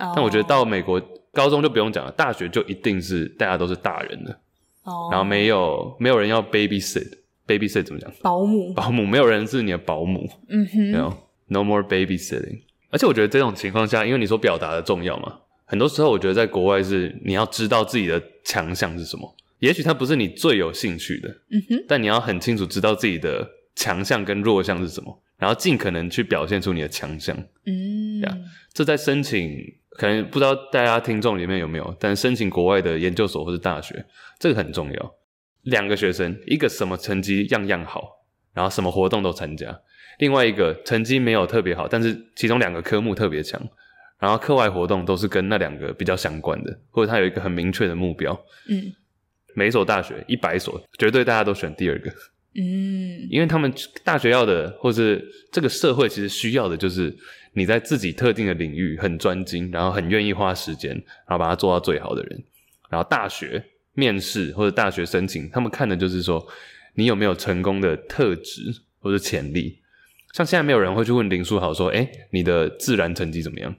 哦，但我觉得到美国高中就不用讲了，大学就一定是大家都是大人了，哦，然后没有没有人要 babysit。Babysit 怎么讲？保姆，保姆，没有人是你的保姆。嗯哼，no, no more babysitting。而且我觉得这种情况下，因为你说表达的重要嘛，很多时候我觉得在国外是你要知道自己的强项是什么。也许它不是你最有兴趣的，嗯哼，但你要很清楚知道自己的强项跟弱项是什么，然后尽可能去表现出你的强项。嗯，呀，这在申请，可能不知道大家听众里面有没有，但申请国外的研究所或是大学，这个很重要。两个学生，一个什么成绩样样好，然后什么活动都参加；另外一个成绩没有特别好，但是其中两个科目特别强，然后课外活动都是跟那两个比较相关的，或者他有一个很明确的目标。嗯，每一所大学一百所，绝对大家都选第二个。嗯，因为他们大学要的，或是这个社会其实需要的，就是你在自己特定的领域很专精，然后很愿意花时间，然后把它做到最好的人。然后大学。面试或者大学申请，他们看的就是说你有没有成功的特质，或者潜力。像现在没有人会去问林书豪说：“哎、欸，你的自然成绩怎么样？”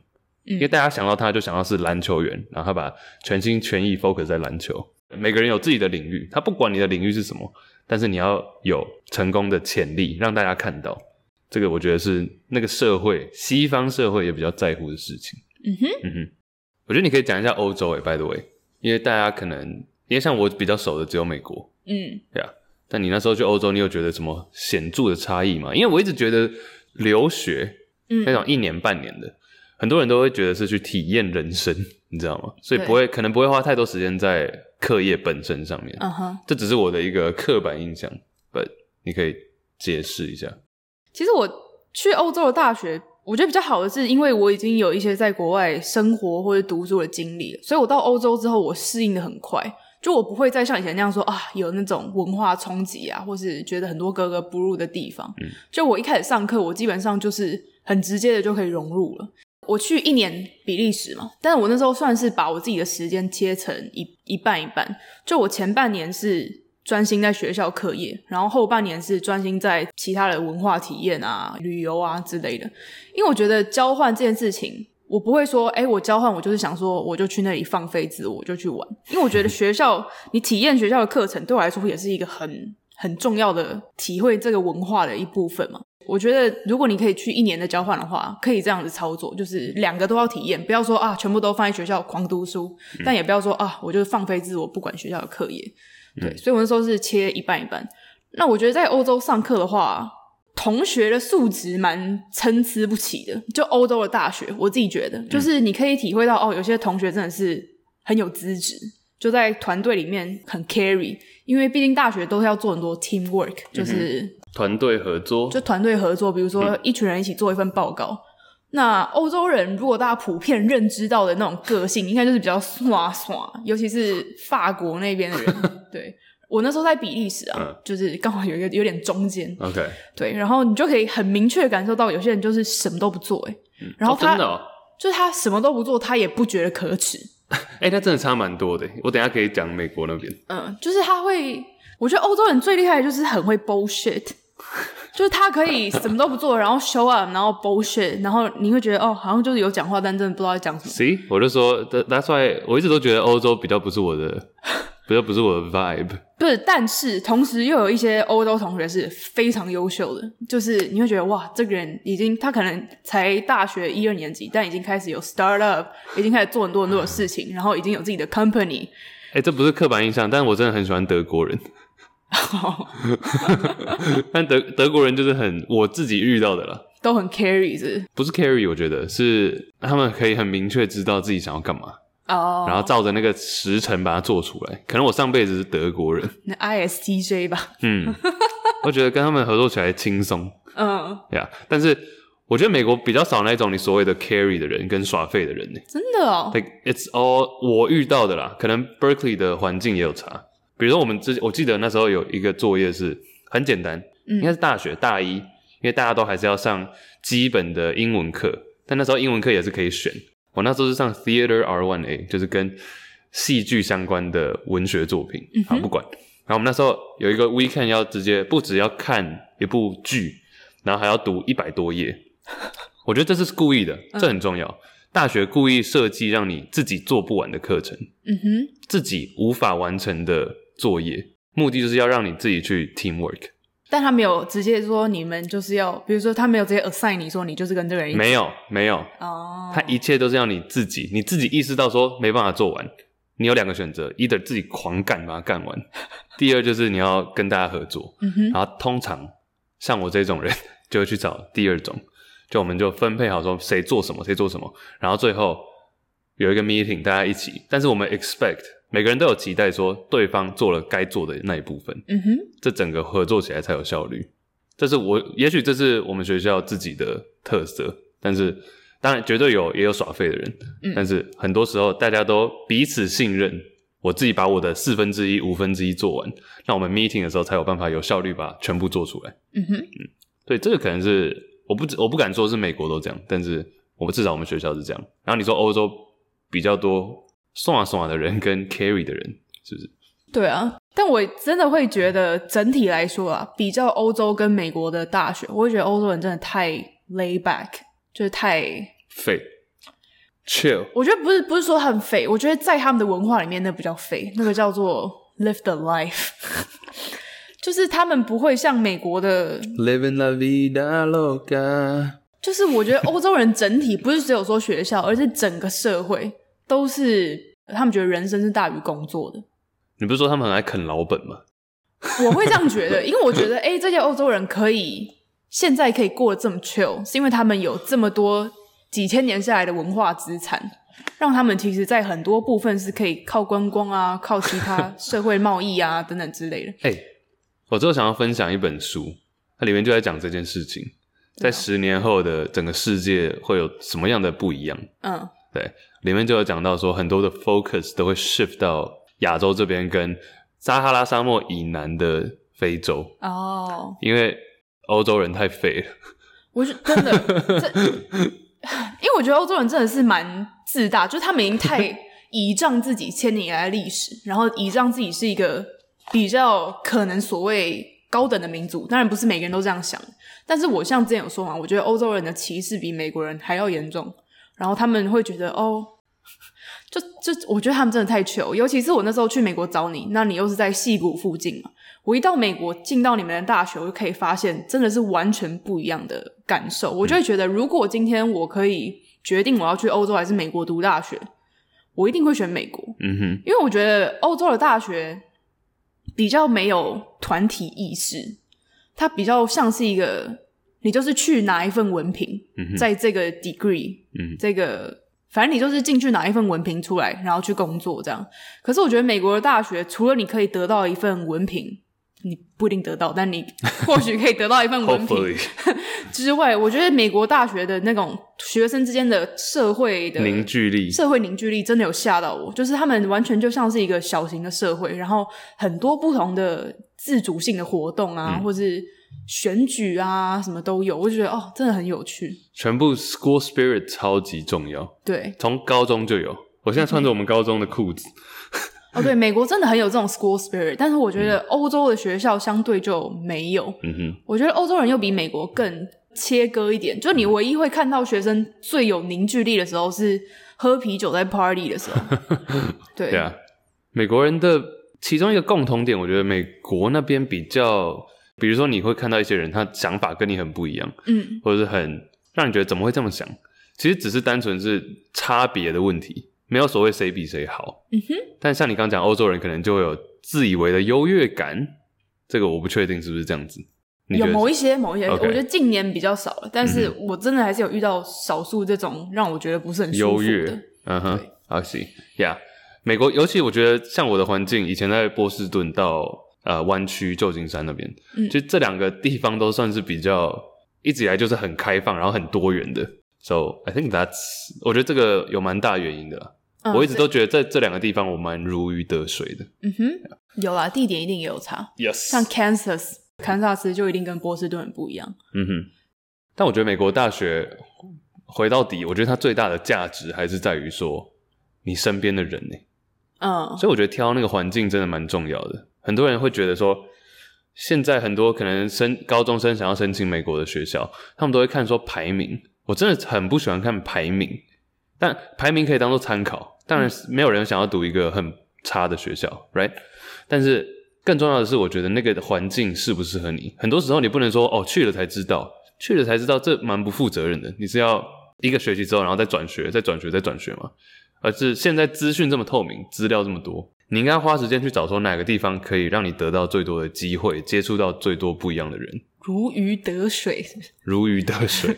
嗯、因为大家想到他就想到是篮球员，然后他把全心全意 focus 在篮球。每个人有自己的领域，他不管你的领域是什么，但是你要有成功的潜力，让大家看到。这个我觉得是那个社会，西方社会也比较在乎的事情。嗯哼，嗯哼。我觉得你可以讲一下欧洲诶，by the way，因为大家可能因为像我比较熟的只有美国，嗯，对啊。但你那时候去欧洲，你有觉得什么显著的差异吗？因为我一直觉得留学，嗯，那种一年半年的，很多人都会觉得是去体验人生，你知道吗？所以不会，可能不会花太多时间在课业本身上面。嗯哼，这只是我的一个刻板印象，but 你可以解释一下。其实我去欧洲的大学。我觉得比较好的是，因为我已经有一些在国外生活或者读书的经历了，所以我到欧洲之后，我适应的很快。就我不会再像以前那样说啊，有那种文化冲击啊，或是觉得很多格格不入的地方。嗯，就我一开始上课，我基本上就是很直接的就可以融入了。我去一年比利时嘛，但是我那时候算是把我自己的时间切成一一半一半，就我前半年是。专心在学校课业，然后后半年是专心在其他的文化体验啊、旅游啊之类的。因为我觉得交换这件事情，我不会说，诶，我交换，我就是想说，我就去那里放飞自我，就去玩。因为我觉得学校，你体验学校的课程，对我来说也是一个很很重要的体会这个文化的一部分嘛。我觉得如果你可以去一年的交换的话，可以这样子操作，就是两个都要体验，不要说啊，全部都放在学校狂读书，但也不要说啊，我就是放飞自我，不管学校的课业。对，所以我那时候是切一半一半。那我觉得在欧洲上课的话，同学的素质蛮参差不齐的。就欧洲的大学，我自己觉得，就是你可以体会到哦，有些同学真的是很有资质，就在团队里面很 carry。因为毕竟大学都是要做很多 team work，就是团队合作，就团队合作。比如说一群人一起做一份报告。那欧洲人如果大家普遍认知到的那种个性，应该就是比较耍耍，尤其是法国那边的人。对，我那时候在比利时啊，嗯、就是刚好有一个有点中间。OK，对，然后你就可以很明确感受到，有些人就是什么都不做，哎、嗯，然后他、哦真的哦、就是他什么都不做，他也不觉得可耻。哎，他真的差蛮多的。我等一下可以讲美国那边。嗯，就是他会，我觉得欧洲人最厉害的就是很会 bullshit。就是他可以什么都不做，然后 show up，然后 bullshit，然后你会觉得哦，好像就是有讲话，但真的不知道在讲什么。See，我就说，That's why 我一直都觉得欧洲比较不是我的，比较不是我的 vibe。不是，但是同时又有一些欧洲同学是非常优秀的，就是你会觉得哇，这个人已经他可能才大学一二年级，但已经开始有 startup，已经开始做很多很多的事情，然后已经有自己的 company。哎、欸，这不是刻板印象，但是我真的很喜欢德国人。但德德国人就是很我自己遇到的了，都很 carry 是？不是 carry，我觉得是他们可以很明确知道自己想要干嘛哦，oh. 然后照着那个时辰把它做出来。可能我上辈子是德国人，那 ISTJ 吧？嗯，我觉得跟他们合作起来轻松，嗯，对啊。但是我觉得美国比较少那种你所谓的 carry 的人跟耍废的人呢，真的哦。Like it's all 我遇到的啦，可能 Berkeley 的环境也有差。比如说，我们之我记得那时候有一个作业是很简单，嗯、应该是大学大一，因为大家都还是要上基本的英文课，但那时候英文课也是可以选。我那时候是上 Theater R1A，就是跟戏剧相关的文学作品。好，不管。然后我们那时候有一个 weekend 要直接不只要看一部剧，然后还要读一百多页。我觉得这是故意的，这很重要。嗯大学故意设计让你自己做不完的课程，嗯哼，自己无法完成的作业，目的就是要让你自己去 teamwork。但他没有直接说你们就是要，比如说他没有直接 assign 你说你就是跟这个人一起。没有没有哦，他一切都是要你自己，你自己意识到说没办法做完，你有两个选择：either 自己狂干把它干完，第二就是你要跟大家合作。然后通常像我这种人就会去找第二种。就我们就分配好说谁做什么，谁做什么，然后最后有一个 meeting，大家一起。但是我们 expect 每个人都有期待，说对方做了该做的那一部分。嗯哼，这整个合作起来才有效率。这是我，也许这是我们学校自己的特色。但是当然绝对有也有耍废的人。嗯，但是很多时候大家都彼此信任。我自己把我的四分之一、五分之一做完，那我们 meeting 的时候才有办法有效率把全部做出来。嗯哼，嗯，对，这个可能是。我不我不敢说是美国都这样，但是我们至少我们学校是这样。然后你说欧洲比较多送啊送啊的人 跟 carry 的人，是不是？对啊，但我真的会觉得整体来说啊，比较欧洲跟美国的大学，我会觉得欧洲人真的太 lay back，就是太废，chill。我觉得不是不是说很废，我觉得在他们的文化里面，那不叫废，那个叫做 live the life，就是他们不会像美国的 living la vida loca。就是我觉得欧洲人整体不是只有说学校，而是整个社会都是他们觉得人生是大于工作的。你不是说他们很爱啃老本吗？我会这样觉得，因为我觉得，哎、欸，这些欧洲人可以现在可以过得这么 chill，是因为他们有这么多几千年下来的文化资产，让他们其实在很多部分是可以靠观光啊，靠其他社会贸易啊等等之类的。哎、欸，我最后想要分享一本书，它里面就在讲这件事情，在十年后的整个世界会有什么样的不一样？嗯，对，里面就有讲到说，很多的 focus 都会 shift 到。亚洲这边跟撒哈拉沙漠以南的非洲哦，oh. 因为欧洲人太废了。我是真的，这因为我觉得欧洲人真的是蛮自大，就是他们已经太倚仗自己千年以来的历史，然后倚仗自己是一个比较可能所谓高等的民族。当然不是每个人都这样想，但是我像之前有说嘛，我觉得欧洲人的歧视比美国人还要严重，然后他们会觉得哦。就就我觉得他们真的太糗，尤其是我那时候去美国找你，那你又是在戏谷附近嘛。我一到美国，进到你们的大学，我就可以发现真的是完全不一样的感受。我就会觉得，如果今天我可以决定我要去欧洲还是美国读大学，我一定会选美国。嗯哼，因为我觉得欧洲的大学比较没有团体意识，它比较像是一个，你就是去拿一份文凭，嗯，在这个 degree，嗯，这个。反正你就是进去拿一份文凭出来，然后去工作这样。可是我觉得美国的大学，除了你可以得到一份文凭，你不一定得到，但你或许可以得到一份 文凭 之外，我觉得美国大学的那种学生之间的社会的凝聚力，社会凝聚力真的有吓到我。就是他们完全就像是一个小型的社会，然后很多不同的自主性的活动啊，嗯、或是。选举啊，什么都有，我就觉得哦，真的很有趣。全部 school spirit 超级重要，对，从高中就有。我现在穿着我们高中的裤子。哦，对，美国真的很有这种 school spirit，但是我觉得欧洲的学校相对就没有。嗯哼，我觉得欧洲人又比美国更切割一点，就你唯一会看到学生最有凝聚力的时候是喝啤酒在 party 的时候。对，对啊，美国人的其中一个共同点，我觉得美国那边比较。比如说，你会看到一些人，他想法跟你很不一样，嗯，或者是很让你觉得怎么会这么想？其实只是单纯是差别的问题，没有所谓谁比谁好，嗯哼。但像你刚刚讲，欧洲人可能就会有自以为的优越感，这个我不确定是不是这样子。有某一些某一些.我觉得近年比较少了，但是我真的还是有遇到少数这种让我觉得不是很优越的。嗯哼，好，see，yeah，美国尤其我觉得像我的环境，以前在波士顿到。呃，湾区旧金山那边，嗯，就这两个地方都算是比较一直以来就是很开放，然后很多元的。So I think that's，我觉得这个有蛮大原因的啦。嗯，我一直都觉得在这两个地方我蛮如鱼得水的。嗯哼有啊，地点一定也有差。Yes，像 Kansas，堪萨斯就一定跟波士顿很不一样。嗯哼，但我觉得美国大学回到底，我觉得它最大的价值还是在于说你身边的人呢。嗯，所以我觉得挑那个环境真的蛮重要的。很多人会觉得说，现在很多可能升高中生想要申请美国的学校，他们都会看说排名。我真的很不喜欢看排名，但排名可以当做参考。当然，没有人想要读一个很差的学校，right？但是更重要的是，我觉得那个环境适不适合你。很多时候你不能说哦，去了才知道，去了才知道，这蛮不负责任的。你是要一个学期之后，然后再转学，再转学，再转学吗？而是现在资讯这么透明，资料这么多。你应该花时间去找说哪个地方可以让你得到最多的机会，接触到最多不一样的人，如鱼得水，如鱼得水，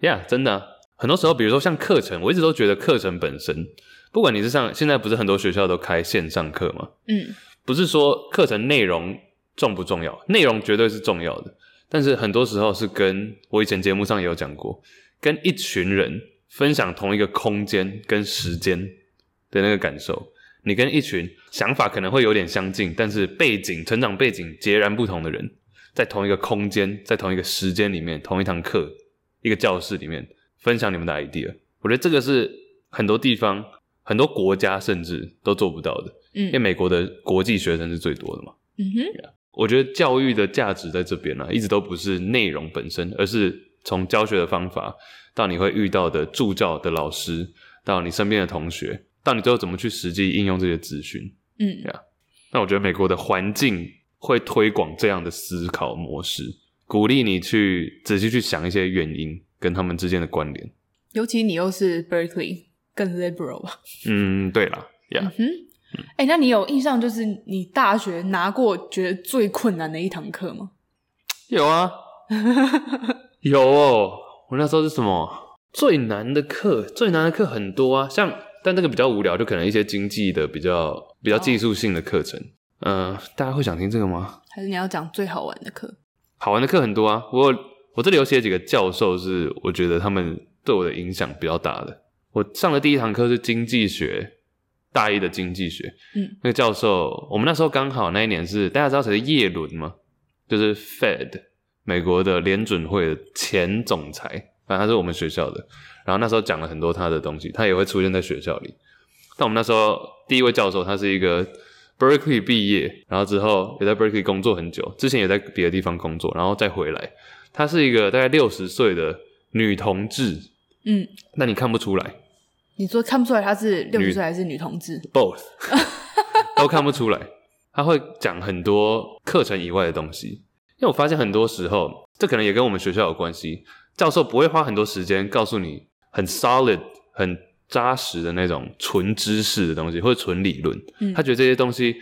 呀、yeah，真的、啊，很多时候，比如说像课程，我一直都觉得课程本身，不管你是上，现在不是很多学校都开线上课吗？嗯，不是说课程内容重不重要，内容绝对是重要的，但是很多时候是跟我以前节目上也有讲过，跟一群人分享同一个空间跟时间的那个感受。你跟一群想法可能会有点相近，但是背景、成长背景截然不同的人，在同一个空间、在同一个时间里面、同一堂课、一个教室里面分享你们的 idea，我觉得这个是很多地方、很多国家甚至都做不到的。嗯，因为美国的国际学生是最多的嘛。嗯哼.我觉得教育的价值在这边呢、啊，一直都不是内容本身，而是从教学的方法到你会遇到的助教的老师，到你身边的同学，到你最后怎么去实际应用这些资讯。嗯，那我觉得美国的环境会推广这样的思考模式，鼓励你去仔细去想一些原因跟他们之间的关联。尤其你又是 Berkeley 更 liberal 吧？嗯，对啦，呀、yeah. 嗯。哎、欸，那你有印象就是你大学拿过觉得最困难的一堂课吗？有啊，有哦。我那时候是什么最难的课？最难的课很多啊，像但那个比较无聊，就可能一些经济的比较比较技术性的课程。嗯、大家会想听这个吗？还是你要讲最好玩的课？好玩的课很多啊。我我这里有写几个教授，是我觉得他们对我的影响比较大的。我上的第一堂课是经济学。大一的经济学，嗯，那个教授，我们那时候刚好那一年是大家知道谁是叶伦吗？就是 Fed 美国的联准会的前总裁，反正他是我们学校的。然后那时候讲了很多他的东西，他也会出现在学校里。但我们那时候第一位教授，他是一个 Berkeley 毕业，然后之后也在 Berkeley 工作很久，之前也在别的地方工作，然后再回来。她是一个大概六十岁的女同志，嗯，那你看不出来。你说看不出来她是六十岁还是女同志？Both 都看不出来。她会讲很多课程以外的东西，因为我发现很多时候，这可能也跟我们学校有关系。教授不会花很多时间告诉你很 solid、很扎实的那种纯知识的东西或者纯理论。嗯。他觉得这些东西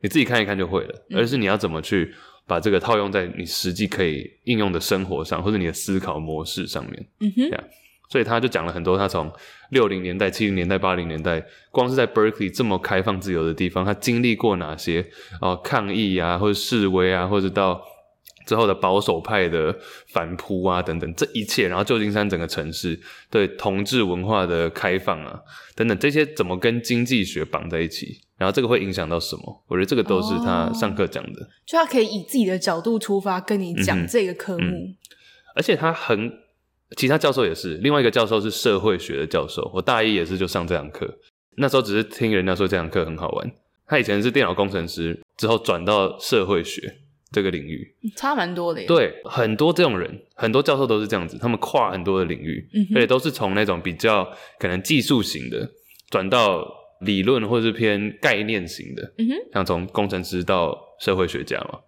你自己看一看就会了，而是你要怎么去把这个套用在你实际可以应用的生活上，或者你的思考模式上面。嗯哼。所以他就讲了很多，他从六零年代、七零年代、八零年代，光是在 Berkeley 这么开放自由的地方，他经历过哪些哦、呃、抗议啊，或者示威啊，或者到之后的保守派的反扑啊等等，这一切，然后旧金山整个城市对同志文化的开放啊等等，这些怎么跟经济学绑在一起？然后这个会影响到什么？我觉得这个都是他上课讲的，就他可以以自己的角度出发跟你讲这个科目，嗯嗯、而且他很。其他教授也是，另外一个教授是社会学的教授。我大一也是就上这堂课，那时候只是听人家说这堂课很好玩。他以前是电脑工程师，之后转到社会学这个领域，差蛮多的耶。对，很多这种人，很多教授都是这样子，他们跨很多的领域，嗯、而且都是从那种比较可能技术型的转到理论或是偏概念型的，嗯哼，像从工程师到社会学家嘛，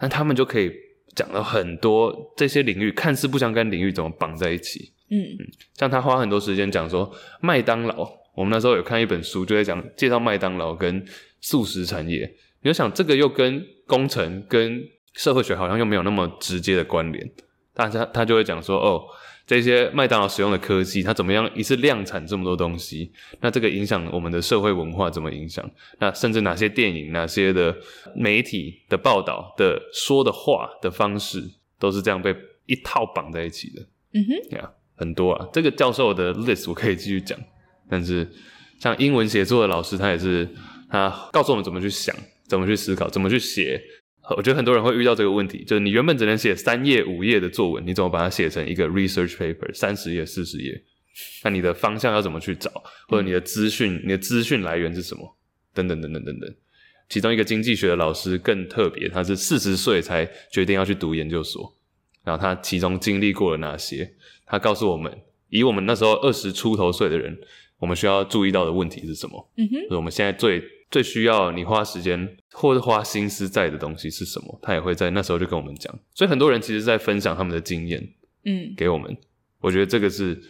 那他们就可以。讲了很多这些领域看似不相干领域怎么绑在一起，嗯嗯，像他花很多时间讲说麦当劳，我们那时候有看一本书，就在讲介绍麦当劳跟素食产业。你就想这个又跟工程跟社会学好像又没有那么直接的关联，大家他他就会讲说哦。这些麦当劳使用的科技，它怎么样一次量产这么多东西？那这个影响我们的社会文化怎么影响？那甚至哪些电影、哪些的媒体的报道的说的话的方式，都是这样被一套绑在一起的。嗯哼，呀，很多啊。这个教授的 list 我可以继续讲，但是像英文写作的老师，他也是他告诉我们怎么去想，怎么去思考，怎么去写。我觉得很多人会遇到这个问题，就是你原本只能写三页、五页的作文，你怎么把它写成一个 research paper，三十页、四十页？那你的方向要怎么去找？或者你的资讯，你的资讯来源是什么？等等等等等等。其中一个经济学的老师更特别，他是四十岁才决定要去读研究所，然后他其中经历过了哪些？他告诉我们，以我们那时候二十出头岁的人，我们需要注意到的问题是什么？嗯哼，就是我们现在最。最需要你花时间或者花心思在的东西是什么？他也会在那时候就跟我们讲。所以很多人其实在分享他们的经验，嗯，给我们。我觉得这个是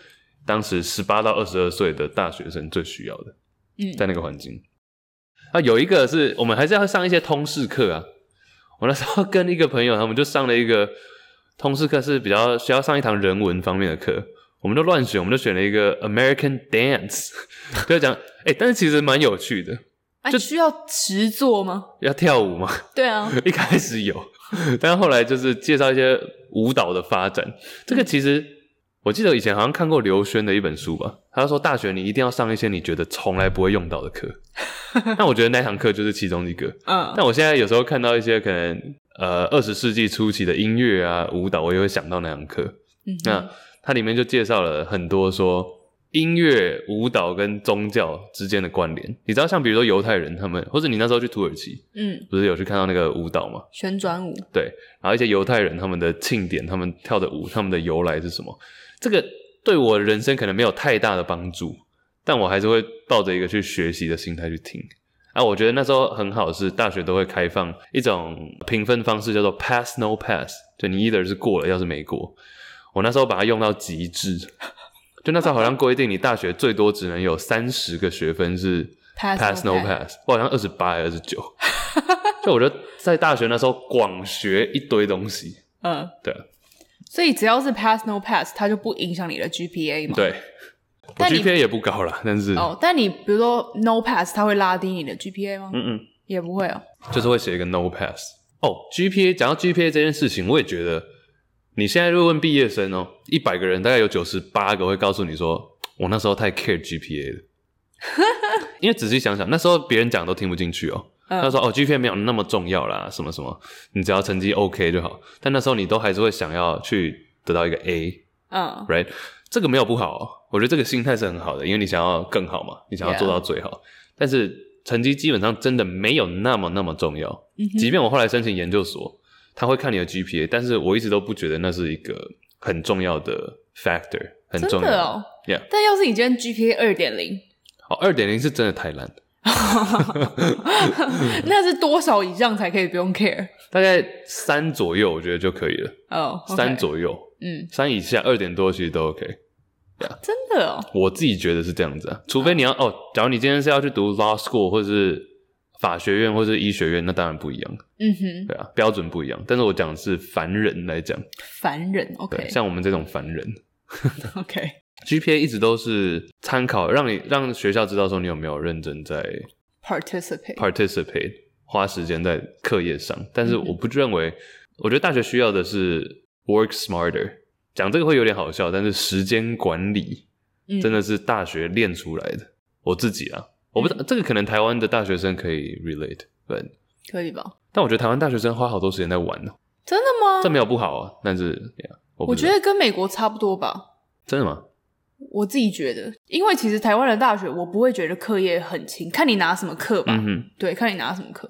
当时十八到二十二岁的大学生最需要的，嗯，在那个环境。啊，有一个是我们还是要上一些通识课啊。我那时候跟一个朋友，他们就上了一个通识课，是比较需要上一堂人文方面的课。我们就乱选，我们就选了一个 American Dance，就讲，哎，但是其实蛮有趣的。就需要实作吗？要跳舞吗？对啊，一开始有，但后来就是介绍一些舞蹈的发展。这个其实我记得以前好像看过刘轩的一本书吧，他说大学你一定要上一些你觉得从来不会用到的课。那我觉得那堂课就是其中一个。嗯，但我现在有时候看到一些可能呃二十世纪初期的音乐啊舞蹈，我也会想到那堂课。嗯，那它里面就介绍了很多说音乐、舞蹈跟宗教之间的关联。你知道，像比如说犹太人他们，或者你那时候去土耳其，嗯，不是有去看到那个舞蹈吗？旋转舞。对，然后一些犹太人他们的庆典，他们跳的舞，他们的由来是什么？这个对我人生可能没有太大的帮助，但我还是会抱着一个去学习的心态去听。啊，我觉得那时候很好，是大学都会开放一种评分方式，叫做 pass no pass，就你 either 是过了，要是没过。我那时候把它用到极致。就那时候好像规定，你大学最多只能有三十个学分是 pass no pass，我好像二十八还是二十九。就我觉得在大学那时候广学一堆东西，嗯，对。所以只要是 pass no pass，它就不影响你的 GPA 嘛？对，我 GPA 也不高啦，但是哦，但你比如说 no pass，它会拉低你的 GPA 吗？嗯嗯，也不会哦，就是会写一个 no pass。哦，GPA 讲到 GPA 这件事情，我也觉得。你现在就问毕业生哦，一百个人大概有九十八个会告诉你说，我那时候太 care GPA 了。因为仔细想想，那时候别人讲都听不进去哦。他说哦，GPA 没有那么重要啦，什么什么，你只要成绩 OK 就好。但那时候你都还是会想要去得到一个 A，嗯，right，这个没有不好哦，我觉得这个心态是很好的，因为你想要更好嘛，你想要做到最好。但是成绩基本上真的没有那么那么重要。即便我后来申请研究所。他会看你的 GPA，但是我一直都不觉得那是一个很重要的 factor，很重要。真的哦，Yeah。但要是你今天 GPA 二点零，哦，二点零是真的太烂。那是多少以上才可以不用 care？大概三左右，我觉得就可以了。哦三左右，嗯，三以下二点多其实都 OK。Yeah，真的哦，我自己觉得是这样子啊，除非你要哦，假如你今天是要去读 law school 或者是。法学院或者医学院，那当然不一样。嗯哼，对啊，标准不一样。但是我讲的是凡人来讲，凡人，OK，像我们这种凡人，OK。GPA 一直都是参考，让你让学校知道说你有没有认真在 participate，participate，花时间在课业上。但是我不认为，我觉得大学需要的是 work smarter。讲这个会有点好笑，但是时间管理真的是大学练出来的。嗯、我自己啊。我不知道这个可能台湾的大学生可以 relate，对，可以吧？但我觉得台湾大学生花好多时间在玩呢。真的吗？这没有不好啊，但是，yeah, 我，我觉得跟美国差不多吧。真的吗？我自己觉得，因为其实台湾的大学我不会觉得课业很轻，看你拿什么课吧。嗯哼，对，看你拿什么课。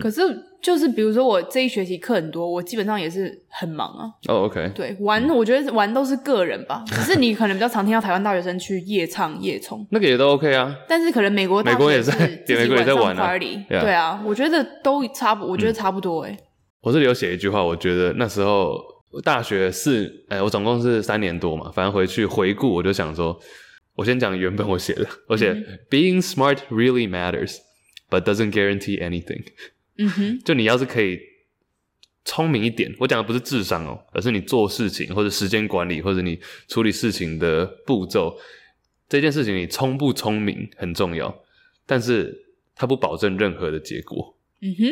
可是，就是比如说我这一学期课很多，我基本上也是很忙啊。哦、oh,，OK。对，玩，我觉得玩都是个人吧。只是你可能比较常听到台湾大学生去夜唱夜冲，那个也都 OK 啊。但是可能美国美国也在，美国也在玩 party。对啊，我觉得都差不，我觉得差不多诶、嗯、我这里有写一句话，我觉得那时候大学四，哎，我总共是三年多嘛，反正回去回顾，我就想说，我先讲原本我写的，我写、嗯、Being smart really matters, but doesn't guarantee anything。嗯哼，就你要是可以聪明一点，我讲的不是智商哦，而是你做事情或者时间管理或者你处理事情的步骤，这件事情你聪不聪明很重要，但是它不保证任何的结果。嗯哼，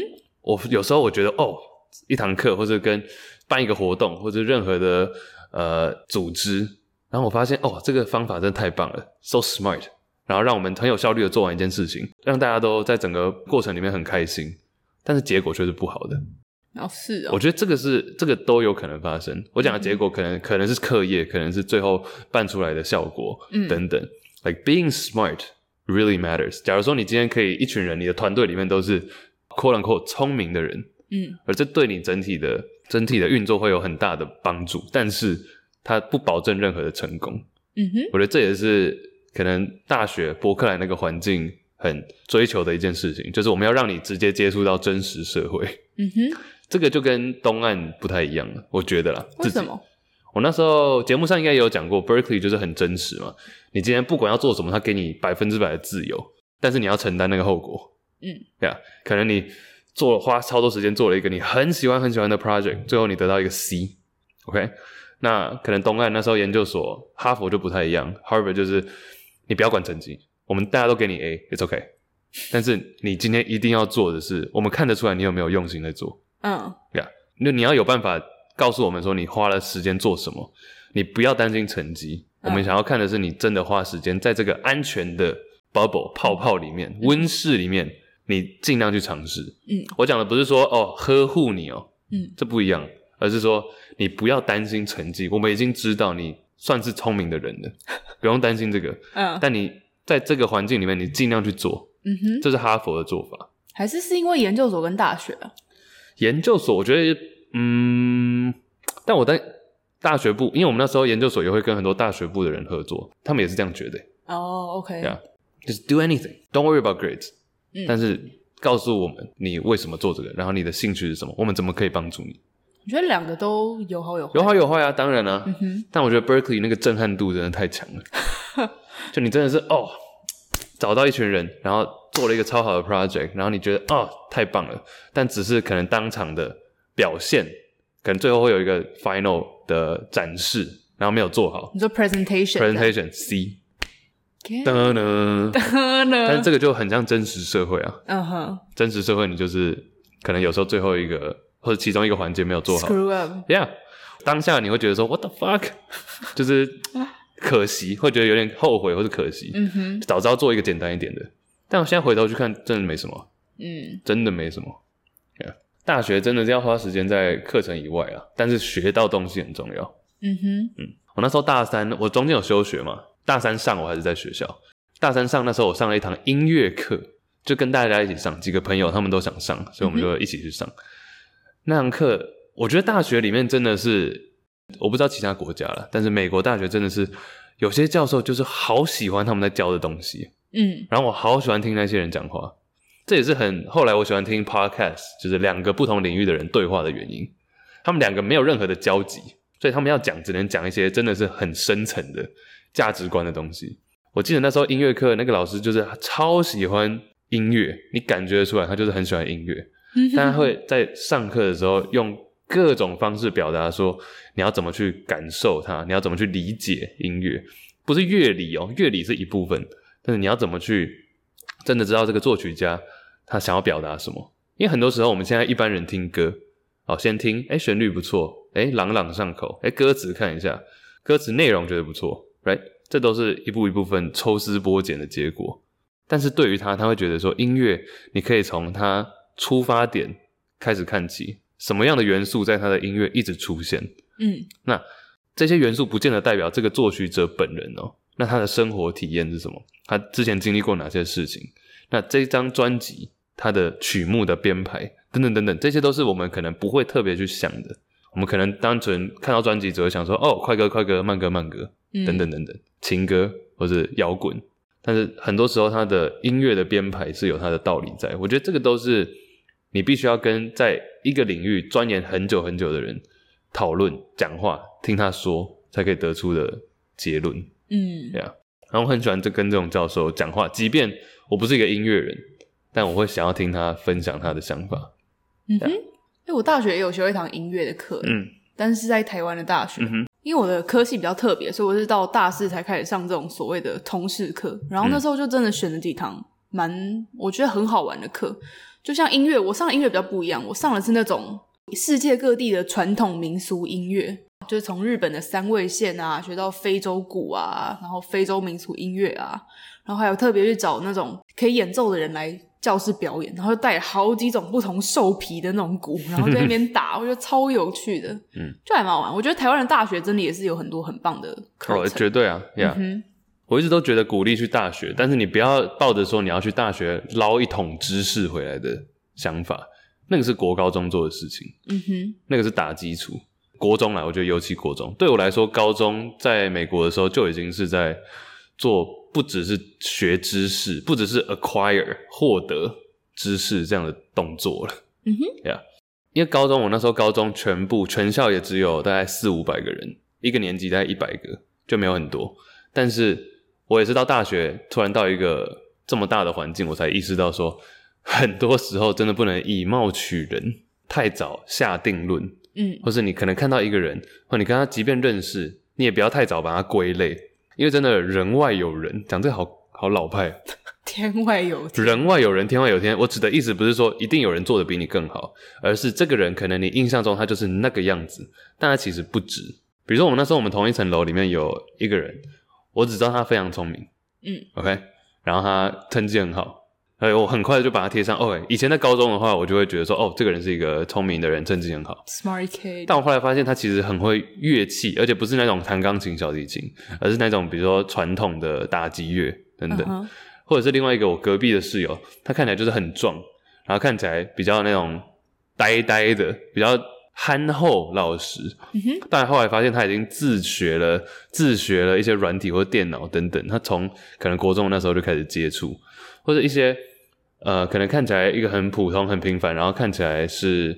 我有时候我觉得哦，一堂课或者跟办一个活动或者任何的呃组织，然后我发现哦，这个方法真的太棒了，so smart，然后让我们很有效率的做完一件事情，让大家都在整个过程里面很开心。但是结果却是不好的，哦，是哦，我觉得这个是这个都有可能发生。我讲的结果可能、嗯、可能是课业，可能是最后办出来的效果，嗯，等等。Like being smart really matters。假如说你今天可以一群人，你的团队里面都是 quote unquote 聪明的人，嗯，而这对你整体的整体的运作会有很大的帮助，但是它不保证任何的成功。嗯哼，我觉得这也是可能大学伯克莱那个环境。很追求的一件事情，就是我们要让你直接接触到真实社会。嗯哼，这个就跟东岸不太一样了，我觉得啦。为什么？我那时候节目上应该也有讲过，Berkeley 就是很真实嘛。你今天不管要做什么，他给你百分之百的自由，但是你要承担那个后果。嗯，对啊，可能你做了花超多时间做了一个你很喜欢很喜欢的 project，最后你得到一个 C。OK，那可能东岸那时候研究所，哈佛就不太一样，Harvard 就是你不要管成绩。我们大家都给你 A，it's okay。但是你今天一定要做的是，我们看得出来你有没有用心在做。嗯，对啊，那你要有办法告诉我们说你花了时间做什么。你不要担心成绩，我们想要看的是你真的花时间在这个安全的 bubble 泡泡里面、温室里面，你尽量去尝试。嗯，我讲的不是说哦呵护你哦，嗯，这不一样，而是说你不要担心成绩。我们已经知道你。算是聪明的人了，不用担心这个。嗯，但你在这个环境里面，你尽量去做。嗯哼，这是哈佛的做法。还是是因为研究所跟大学啊？研究所，我觉得，嗯，但我在大学部，因为我们那时候研究所也会跟很多大学部的人合作，他们也是这样觉得。哦，OK，呀，just do anything，don't worry about grades。嗯，但是告诉我们你为什么做这个，然后你的兴趣是什么，我们怎么可以帮助你？我觉得两个都有好有坏，有好有坏啊，当然啊。嗯哼，但我觉得 Berkeley 那个震撼度真的太强了，就你真的是哦，找到一群人，然后。做了一个超好的 project，然后你觉得哦，太棒了，但只是可能当场的表现，可能最后会有一个 final 的展示，然后没有做好。你说 presentation，presentation C，噔噔噔，但是这个就很像真实社会啊。嗯哼，真实社会你就是可能有时候最后一个或者其中一个环节没有做好，screw up，yeah，当下你会觉得说 what the fuck，就是可惜，会觉得有点后悔或者可惜。嗯哼，早知道做一个简单一点的。但我现在回头去看，真的没什么，嗯，真的没什么。Yeah. 大学真的是要花时间在课程以外啊，但是学到东西很重要。嗯哼，嗯，我那时候大三，我中间有休学嘛，大三上我还是在学校。大三上那时候我上了一堂音乐课，就跟大家一起上，几个朋友他们都想上，所以我们就一起去上。嗯、那堂课，我觉得大学里面真的是，我不知道其他国家了，但是美国大学真的是有些教授就是好喜欢他们在教的东西。嗯，然后我好喜欢听那些人讲话，这也是很后来我喜欢听 podcast，就是两个不同领域的人对话的原因。他们两个没有任何的交集，所以他们要讲只能讲一些真的是很深层的价值观的东西。我记得那时候音乐课那个老师就是超喜欢音乐，你感觉得出来他就是很喜欢音乐，但他会在上课的时候用各种方式表达说你要怎么去感受它，你要怎么去理解音乐，不是乐理哦，乐理是一部分。但是你要怎么去真的知道这个作曲家他想要表达什么？因为很多时候我们现在一般人听歌，哦，先听，诶，旋律不错，诶，朗朗上口，诶，歌词看一下，歌词内容觉得不错，right？这都是一步一部分抽丝剥茧的结果。但是对于他，他会觉得说，音乐你可以从他出发点开始看起，什么样的元素在他的音乐一直出现，嗯，那这些元素不见得代表这个作曲者本人哦。那他的生活体验是什么？他之前经历过哪些事情？那这张专辑，他的曲目的编排等等等等，这些都是我们可能不会特别去想的。我们可能单纯看到专辑，只会想说：“哦，快歌快歌，慢歌慢歌，等等等等，情歌或者摇滚。”但是很多时候，他的音乐的编排是有他的道理在。我觉得这个都是你必须要跟在一个领域钻研很久很久的人讨论、讲话、听他说，才可以得出的结论。嗯，对啊，然后我很喜欢这跟这种教授讲话，即便我不是一个音乐人，但我会想要听他分享他的想法。嗯哼，因为我大学也有学一堂音乐的课，嗯，但是在台湾的大学，嗯哼，因为我的科系比较特别，所以我是到大四才开始上这种所谓的通识课。然后那时候就真的选了几堂蛮我觉得很好玩的课，就像音乐，我上的音乐比较不一样，我上的是那种世界各地的传统民俗音乐。就是从日本的三味线啊，学到非洲鼓啊，然后非洲民俗音乐啊，然后还有特别去找那种可以演奏的人来教室表演，然后就带好几种不同兽皮的那种鼓，然后在那边打，我觉得超有趣的，嗯，就还蛮好玩。我觉得台湾的大学真的也是有很多很棒的课程，哦，绝对啊.嗯，我一直都觉得鼓励去大学，但是你不要抱着说你要去大学捞一桶知识回来的想法，那个是国高中做的事情，嗯哼，那个是打基础。国中来，我觉得尤其国中，对我来说，高中在美国的时候就已经是在做，不只是学知识，不只是 acquire 获得知识这样的动作了。嗯哼，呀、yeah，因为高中我那时候高中全部全校也只有大概四五百个人，一个年级大概一百个，就没有很多。但是我也是到大学，突然到一个这么大的环境，我才意识到说，很多时候真的不能以貌取人，太早下定论。嗯，或是你可能看到一个人，或你跟他即便认识，你也不要太早把他归类，因为真的人外有人，讲这个好好老派，天外有天，人外有人，天外有天。我指的意思不是说一定有人做的比你更好，而是这个人可能你印象中他就是那个样子，但他其实不止。比如说我们那时候我们同一层楼里面有一个人，我只知道他非常聪明，嗯，OK，然后他成绩很好。哎，我很快就把它贴上。哦，以前在高中的话，我就会觉得说，哦，这个人是一个聪明的人，成绩很好，smart kid。但我后来发现，他其实很会乐器，而且不是那种弹钢琴、小提琴，而是那种比如说传统的打击乐等等，uh huh. 或者是另外一个我隔壁的室友，他看起来就是很壮，然后看起来比较那种呆呆的，比较憨厚老实。uh。Huh. 但后来发现，他已经自学了，自学了一些软体或电脑等等。他从可能国中那时候就开始接触，或者一些。呃，可能看起来一个很普通、很平凡，然后看起来是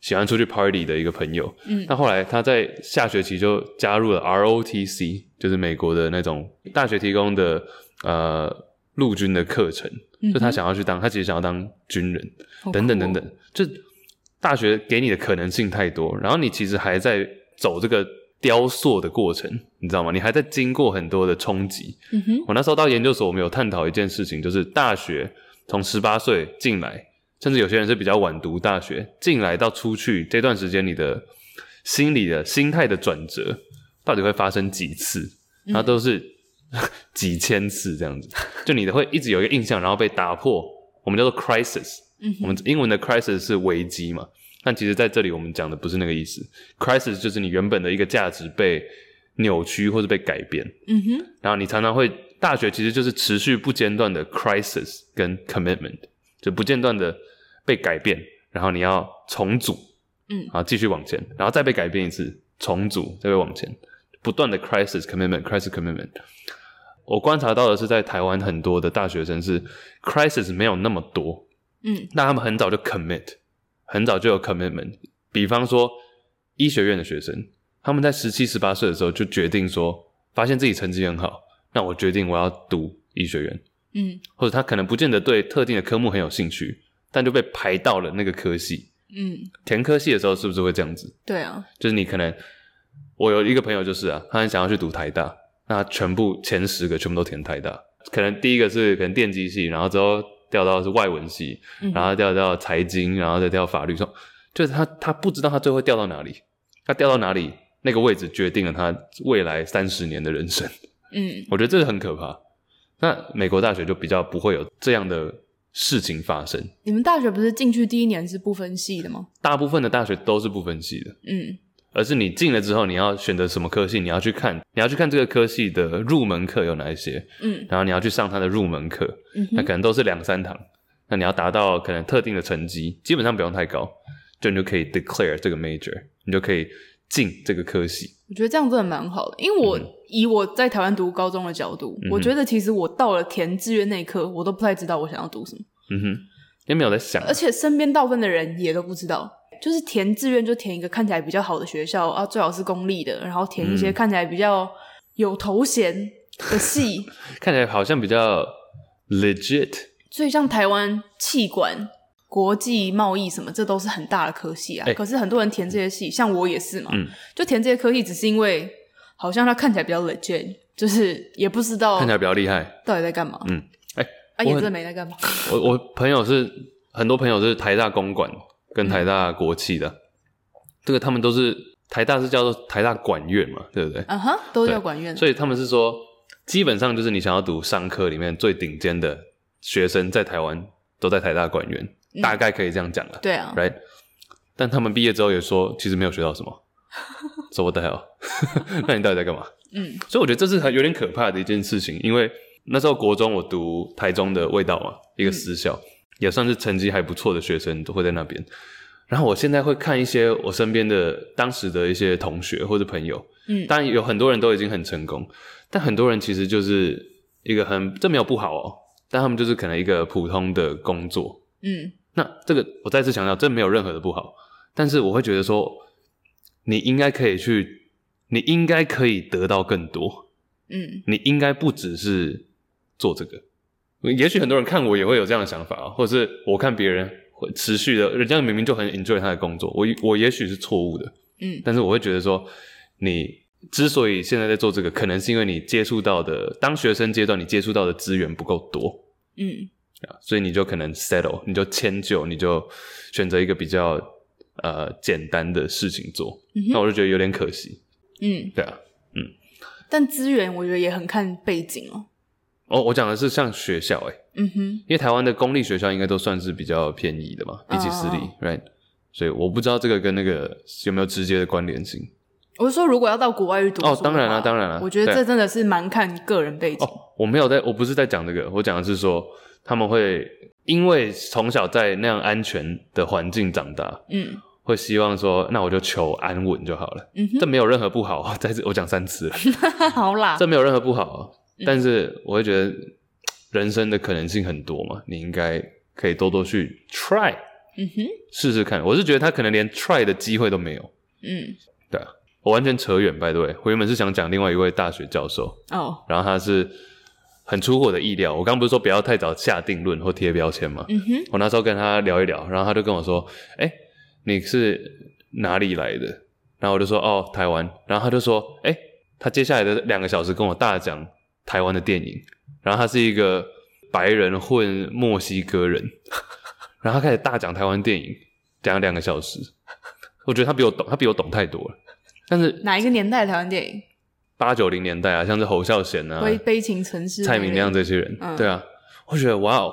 喜欢出去 party 的一个朋友。嗯，但后来他在下学期就加入了 ROTC，就是美国的那种大学提供的呃陆军的课程。嗯，就他想要去当，他其实想要当军人，哦、等等等等。就大学给你的可能性太多，然后你其实还在走这个雕塑的过程，你知道吗？你还在经过很多的冲击。嗯哼，我那时候到研究所，我们有探讨一件事情，就是大学。从十八岁进来，甚至有些人是比较晚读大学进来到出去这段时间，你的心理的心态的转折到底会发生几次？然后都是 几千次这样子，就你的会一直有一个印象，然后被打破。我们叫做 crisis，我们英文的 crisis 是危机嘛？但其实在这里我们讲的不是那个意思，crisis 就是你原本的一个价值被扭曲或者被改变。嗯哼，然后你常常会。大学其实就是持续不间断的 crisis 跟 commitment，就不间断的被改变，然后你要重组，嗯，然后继续往前，然后再被改变一次，重组，再被往前，不断的 crisis commitment crisis commitment。我观察到的是，在台湾很多的大学生是 crisis 没有那么多，嗯，那他们很早就 commit，很早就有 commitment。比方说医学院的学生，他们在十七、十八岁的时候就决定说，发现自己成绩很好。那我决定我要读医学院，嗯，或者他可能不见得对特定的科目很有兴趣，但就被排到了那个科系，嗯，填科系的时候是不是会这样子？对啊，就是你可能，我有一个朋友就是啊，他很想要去读台大，那全部前十个全部都填台大，可能第一个是可能电机系，然后之后调到是外文系，嗯、然后调到财经，然后再调法律，说就是他他不知道他最后会调到哪里，他调到哪里那个位置决定了他未来三十年的人生。嗯，我觉得这是很可怕。那美国大学就比较不会有这样的事情发生。你们大学不是进去第一年是不分系的吗？大部分的大学都是不分系的。嗯，而是你进了之后，你要选择什么科系，你要去看，你要去看这个科系的入门课有哪一些。嗯，然后你要去上它的入门课。嗯，那可能都是两三堂。那你要达到可能特定的成绩，基本上不用太高，就你就可以 declare 这个 major，你就可以进这个科系。我觉得这样真的蛮好的，因为我、嗯、以我在台湾读高中的角度，嗯、我觉得其实我到了填志愿那一刻，我都不太知道我想要读什么。嗯哼，也没有在想，而且身边大部分的人也都不知道，就是填志愿就填一个看起来比较好的学校啊，最好是公立的，然后填一些看起来比较有头衔的系，看起来好像比较 legit。所以像台湾气管。国际贸易什么，这都是很大的科系啊。欸、可是很多人填这些系，像我也是嘛，嗯、就填这些科系，只是因为好像他看起来比较 legit，就是也不知道看起来比较厉害，到底在干嘛？嗯，哎、欸，啊，也真的没在干嘛。我我朋友是很多朋友是台大公馆跟台大国企的，嗯、这个他们都是台大是叫做台大管院嘛，对不对？啊哈，都叫管院。所以他们是说，基本上就是你想要读商科里面最顶尖的学生，在台湾都在台大管院。大概可以这样讲了，对啊，right？但他们毕业之后也说，其实没有学到什么。What the hell？那你到底在干嘛？嗯，所以我觉得这是很有点可怕的一件事情，因为那时候国中我读台中的味道嘛，一个私校，嗯、也算是成绩还不错的学生都会在那边。然后我现在会看一些我身边的当时的一些同学或者朋友，嗯，当然有很多人都已经很成功，但很多人其实就是一个很，这没有不好哦，但他们就是可能一个普通的工作，嗯。那这个我再次强调，这没有任何的不好，但是我会觉得说，你应该可以去，你应该可以得到更多，嗯，你应该不只是做这个。也许很多人看我也会有这样的想法，或者是我看别人会持续的，人家明明就很 enjoy 他的工作，我我也许是错误的，嗯，但是我会觉得说，你之所以现在在做这个，可能是因为你接触到的当学生阶段你接触到的资源不够多，嗯。所以你就可能 settle，你就迁就，你就选择一个比较呃简单的事情做，那我就觉得有点可惜。嗯，对啊，嗯。但资源我觉得也很看背景哦。哦，我讲的是像学校哎，嗯哼，因为台湾的公立学校应该都算是比较便宜的嘛，比起私立，right？所以我不知道这个跟那个有没有直接的关联性。我是说，如果要到国外去读书，哦，当然了，当然了，我觉得这真的是蛮看个人背景。哦，我没有在，我不是在讲这个，我讲的是说他们会因为从小在那样安全的环境长大，嗯，会希望说，那我就求安稳就好了，嗯哼，这没有任何不好。在这我讲三次了，好啦，这没有任何不好，但是我会觉得人生的可能性很多嘛，你应该可以多多去 try。嗯哼，试试看。我是觉得他可能连 try 的机会都没有。嗯，对啊，我完全扯远。拜对，我原本是想讲另外一位大学教授。哦，然后他是很出乎我的意料。我刚不是说不要太早下定论或贴标签吗？嗯哼，我那时候跟他聊一聊，然后他就跟我说：“哎、欸，你是哪里来的？”然后我就说：“哦，台湾。”然后他就说：“哎、欸，他接下来的两个小时跟我大讲台湾的电影。”然后他是一个白人混墨西哥人。然后他开始大讲台湾电影，讲了两个小时。我觉得他比我懂，他比我懂太多了。但是哪一个年代的台湾电影？八九零年代啊，像是侯孝贤啊、悲悲情城市、蔡明亮这些人，嗯、对啊。我觉得哇哦，我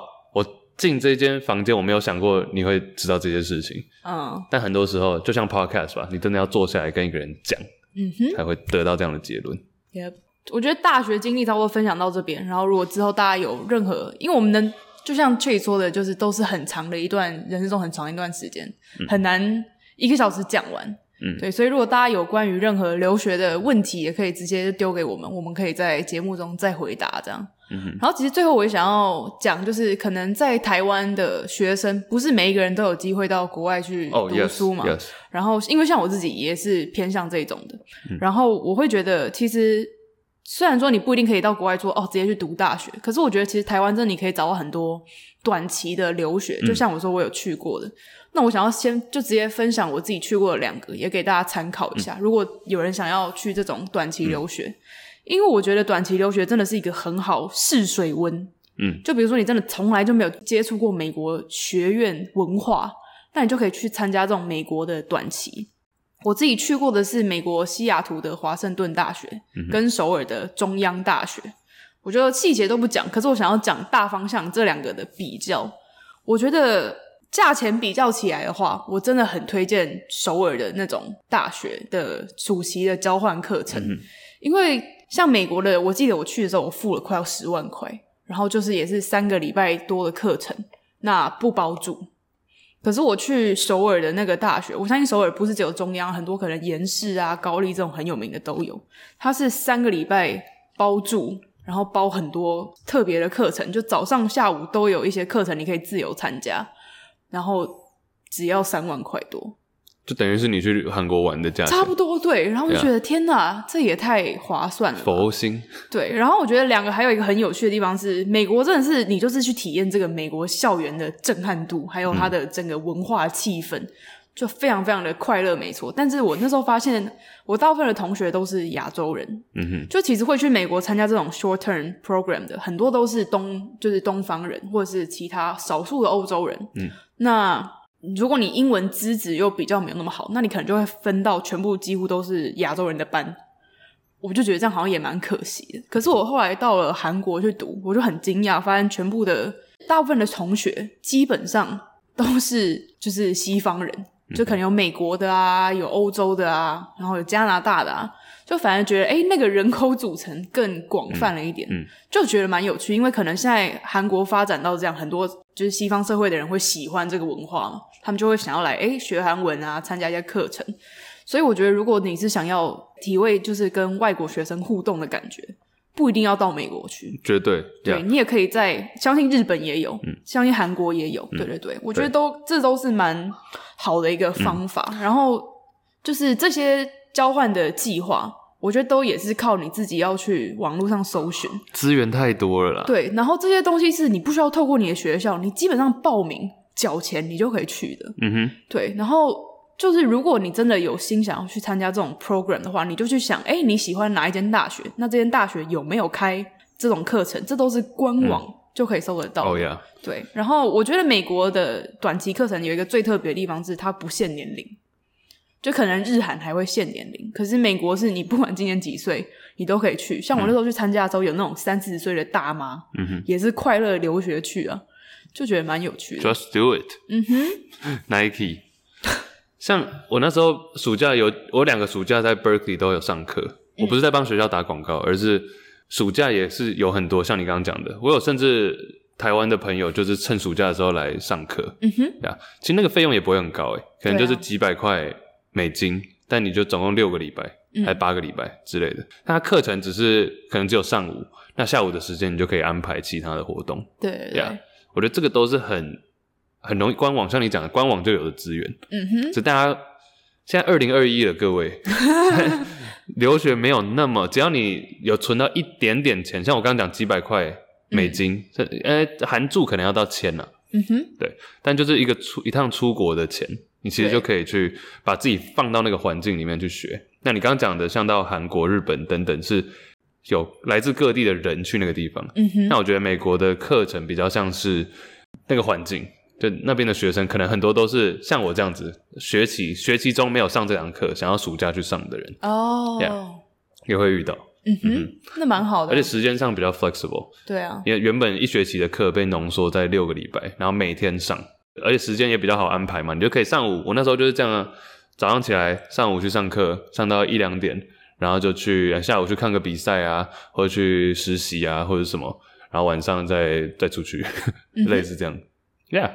进这间房间，我没有想过你会知道这些事情。嗯。但很多时候，就像 podcast 吧，你真的要坐下来跟一个人讲，嗯哼，才会得到这样的结论。Yep. 我觉得大学经历差不多分享到这边。然后，如果之后大家有任何，因为我们能。就像 Chase 说的，就是都是很长的一段人生中很长一段时间，嗯、很难一个小时讲完。嗯，对，所以如果大家有关于任何留学的问题，也可以直接丢给我们，我们可以在节目中再回答这样。嗯，然后其实最后我也想要讲，就是可能在台湾的学生，不是每一个人都有机会到国外去读书嘛。Oh, yes, yes. 然后因为像我自己也是偏向这种的，嗯、然后我会觉得其实。虽然说你不一定可以到国外说哦，直接去读大学，可是我觉得其实台湾真的你可以找到很多短期的留学，就像我说我有去过的。嗯、那我想要先就直接分享我自己去过的两个，也给大家参考一下。嗯、如果有人想要去这种短期留学，嗯、因为我觉得短期留学真的是一个很好试水温。嗯，就比如说你真的从来就没有接触过美国学院文化，那你就可以去参加这种美国的短期。我自己去过的是美国西雅图的华盛顿大学，跟首尔的中央大学。我觉得细节都不讲，可是我想要讲大方向这两个的比较。我觉得价钱比较起来的话，我真的很推荐首尔的那种大学的暑期的交换课程，因为像美国的，我记得我去的时候，我付了快要十万块，然后就是也是三个礼拜多的课程，那不包住。可是我去首尔的那个大学，我相信首尔不是只有中央，很多可能延世啊、高丽这种很有名的都有。它是三个礼拜包住，然后包很多特别的课程，就早上下午都有一些课程你可以自由参加，然后只要三万块多。就等于是你去韩国玩的价钱，差不多对。然后我就觉得.天哪，这也太划算了。佛心对。然后我觉得两个还有一个很有趣的地方是，美国真的是你就是去体验这个美国校园的震撼度，还有它的整个文化气氛，嗯、就非常非常的快乐，没错。但是我那时候发现，我大部分的同学都是亚洲人，嗯哼，就其实会去美国参加这种 short term program 的很多都是东就是东方人，或者是其他少数的欧洲人，嗯，那。如果你英文资质又比较没有那么好，那你可能就会分到全部几乎都是亚洲人的班，我就觉得这样好像也蛮可惜的。可是我后来到了韩国去读，我就很惊讶，发现全部的大部分的同学基本上都是就是西方人，就可能有美国的啊，有欧洲的啊，然后有加拿大的啊。就反而觉得，诶，那个人口组成更广泛了一点，嗯嗯、就觉得蛮有趣。因为可能现在韩国发展到这样，很多就是西方社会的人会喜欢这个文化嘛，他们就会想要来，诶，学韩文啊，参加一些课程。所以我觉得，如果你是想要体会就是跟外国学生互动的感觉，不一定要到美国去，绝对，对，你也可以在相信日本也有，嗯、相信韩国也有，对对对，我觉得都对这都是蛮好的一个方法。嗯、然后就是这些。交换的计划，我觉得都也是靠你自己要去网络上搜寻，资源太多了啦。对，然后这些东西是你不需要透过你的学校，你基本上报名缴钱，你就可以去的。嗯哼，对。然后就是如果你真的有心想要去参加这种 program 的话，你就去想，哎，你喜欢哪一间大学？那这间大学有没有开这种课程？这都是官网就可以搜得到。哦呀，对。然后我觉得美国的短期课程有一个最特别的地方是它不限年龄。就可能日韩还会限年龄，可是美国是你不管今年几岁，你都可以去。像我那时候去参加的时候，有那种三四十岁的大妈，嗯哼，也是快乐留学去啊，就觉得蛮有趣的。Just do it。嗯哼，Nike。像我那时候暑假有，我两个暑假在 Berkeley 都有上课。我不是在帮学校打广告，而是暑假也是有很多像你刚刚讲的，我有甚至台湾的朋友就是趁暑假的时候来上课。嗯哼，对啊，其实那个费用也不会很高诶，可能就是几百块美金，但你就总共六个礼拜，还是八个礼拜之类的。那课程只是可能只有上午，那下午的时间你就可以安排其他的活动。对对，对，我觉得这个都是很很容易官网，像你讲的官网就有的资源。嗯哼，就大家现在二零二一了，各位。留学没有那么，只要你有存到一点点钱，像我刚刚讲几百块美金，这、嗯、呃含住可能要到千了。嗯哼，对，但就是一个出一趟出国的钱，你其实就可以去把自己放到那个环境里面去学。那你刚刚讲的，像到韩国、日本等等，是有来自各地的人去那个地方。嗯哼，那我觉得美国的课程比较像是那个环境。就那边的学生可能很多都是像我这样子，学期学期中没有上这堂课，想要暑假去上的人。哦，yeah, 也会遇到，嗯哼，嗯那蛮好的，而且时间上比较 flexible，对啊，因为原本一学期的课被浓缩在六个礼拜，然后每天上，而且时间也比较好安排嘛，你就可以上午，我那时候就是这样，早上起来上午去上课，上到一两点，然后就去下午去看个比赛啊，或者去实习啊，或者什么，然后晚上再再出去，嗯、类似这样，yeah。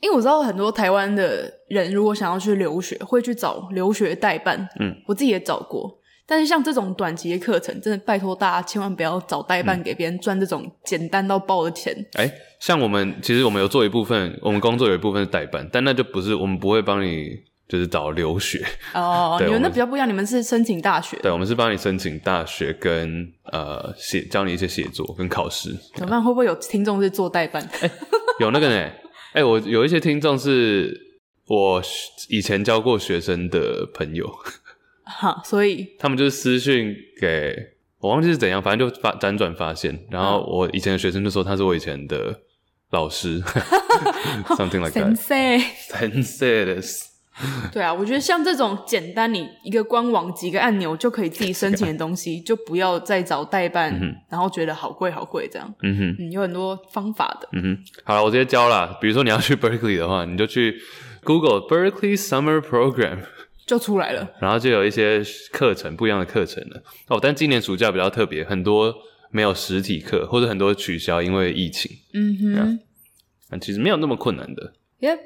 因为我知道很多台湾的人，如果想要去留学，会去找留学代办。嗯，我自己也找过。但是像这种短期的课程，真的拜托大家千万不要找代办给别人赚这种简单到爆的钱。哎、嗯欸，像我们其实我们有做一部分，我们工作有一部分是代办，但那就不是我们不会帮你就是找留学。哦，你们那比较不一样，你们是申请大学。对，我们是帮你申请大学跟呃写教你一些写作跟考试。怎么办？会不会有听众是做代办？哎、欸，有那个呢。哎、欸，我有一些听众是我以前教过学生的朋友，哈，所以 他们就是私讯给我，忘记是怎样，反正就发辗转发现，然后我以前的学生就说他是我以前的老师，something like that，sensei，sensei。对啊，我觉得像这种简单，你一个官网几个按钮就可以自己申请的东西，就不要再找代办，嗯、然后觉得好贵好贵这样。嗯哼，嗯，有很多方法的。嗯哼，好了，我直接教了。比如说你要去 Berkeley 的话，你就去 Google Berkeley Summer Program 就出来了，然后就有一些课程，不一样的课程了。哦，但今年暑假比较特别，很多没有实体课，或者很多取消，因为疫情。嗯哼，但其实没有那么困难的。Yep。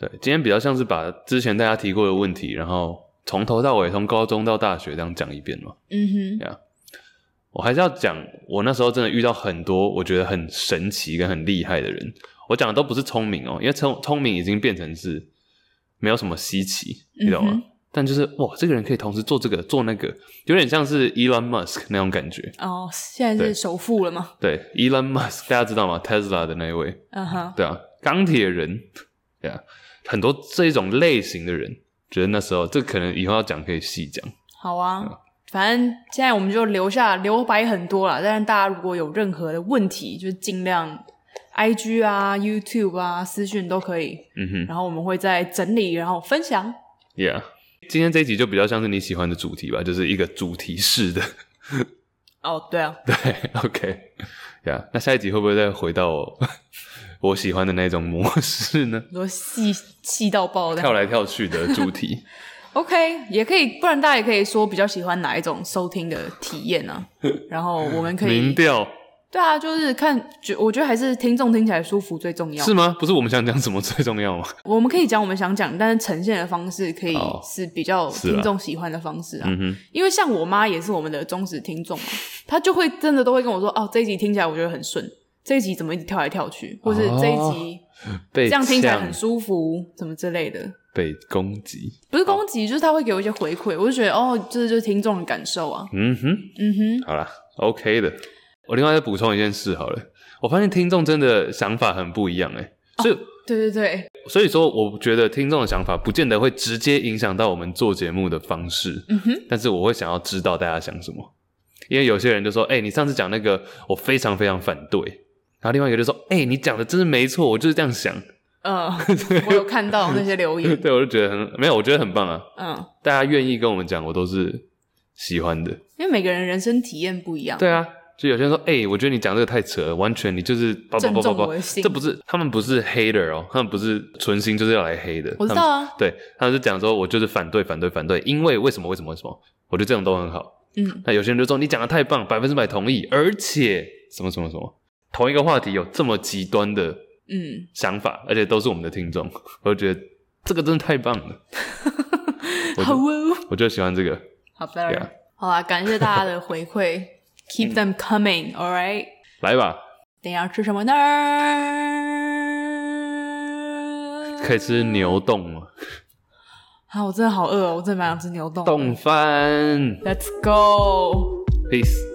对，今天比较像是把之前大家提过的问题，然后从头到尾，从高中到大学这样讲一遍嘛。嗯哼，对啊，我还是要讲，我那时候真的遇到很多我觉得很神奇跟很厉害的人。我讲的都不是聪明哦，因为聪聪明已经变成是没有什么稀奇，你懂吗？嗯、但就是哇，这个人可以同时做这个做那个，有点像是 Elon Musk 那种感觉。哦，现在是首富了吗？对，对，Elon Musk 大家知道吗？Tesla 的那一位。嗯哼，对啊，钢铁人，对啊。很多这一种类型的人，觉得那时候这可能以后要讲可以细讲。好啊，嗯、反正现在我们就留下留白很多了。但是大家如果有任何的问题，就尽量 IG 啊、YouTube 啊私讯都可以。嗯哼，然后我们会再整理，然后分享。Yeah，今天这一集就比较像是你喜欢的主题吧，就是一个主题式的。哦，oh, 对啊，对，OK，Yeah，那下一集会不会再回到？我喜欢的那种模式呢？多细细到爆的，跳来跳去的主题。OK，也可以，不然大家也可以说比较喜欢哪一种收听的体验呢、啊？然后我们可以民调。对啊，就是看，觉我觉得还是听众听起来舒服最重要。是吗？不是我们想讲什么最重要吗？我们可以讲我们想讲，但是呈现的方式可以是比较听众喜欢的方式啊。嗯哼，因为像我妈也是我们的忠实听众嘛，她就会真的都会跟我说：“哦，这一集听起来我觉得很顺。”这一集怎么一直跳来跳去，或是这一集 这样听起来很舒服，怎么之类的？被攻击？不是攻击，就是他会给我一些回馈，我就觉得哦，这就是听众的感受啊。嗯哼，嗯哼，好啦，OK 的。我另外再补充一件事好了，我发现听众真的想法很不一样哎，所以对对对，所以说我觉得听众的想法不见得会直接影响到我们做节目的方式。嗯哼，但是我会想要知道大家想什么，因为有些人就说，哎，你上次讲那个，我非常非常反对。然后另外一个就说：“哎、欸，你讲的真是没错，我就是这样想。”嗯，我有看到那些留言，对，我就觉得很没有，我觉得很棒啊。嗯，大家愿意跟我们讲，我都是喜欢的，因为每个人人生体验不一样。对啊，就有些人说，哎、欸，我觉得你讲这个太扯了，完全你就是正中我的心。这不是他们不是 hater 哦，他们不是存心就是要来黑的。我知道啊，对，他们是讲说我就是反对反对反对，因为为什么为什么为什么？我觉得这种都很好。嗯，那有些人就说你讲的太棒，百分之百同意，而且什么什么什么，同一个话题有这么极端的嗯想法，而且都是我们的听众，我就觉得这个真的太棒了。好哦，我就喜欢这个。好，better。好啊，感谢大家的回馈，keep them coming，all right。来吧。等一下吃什么呢？可以吃牛冻吗？啊，我真的好饿哦，我真的蛮想吃牛冻。冻饭。Let's go。Peace。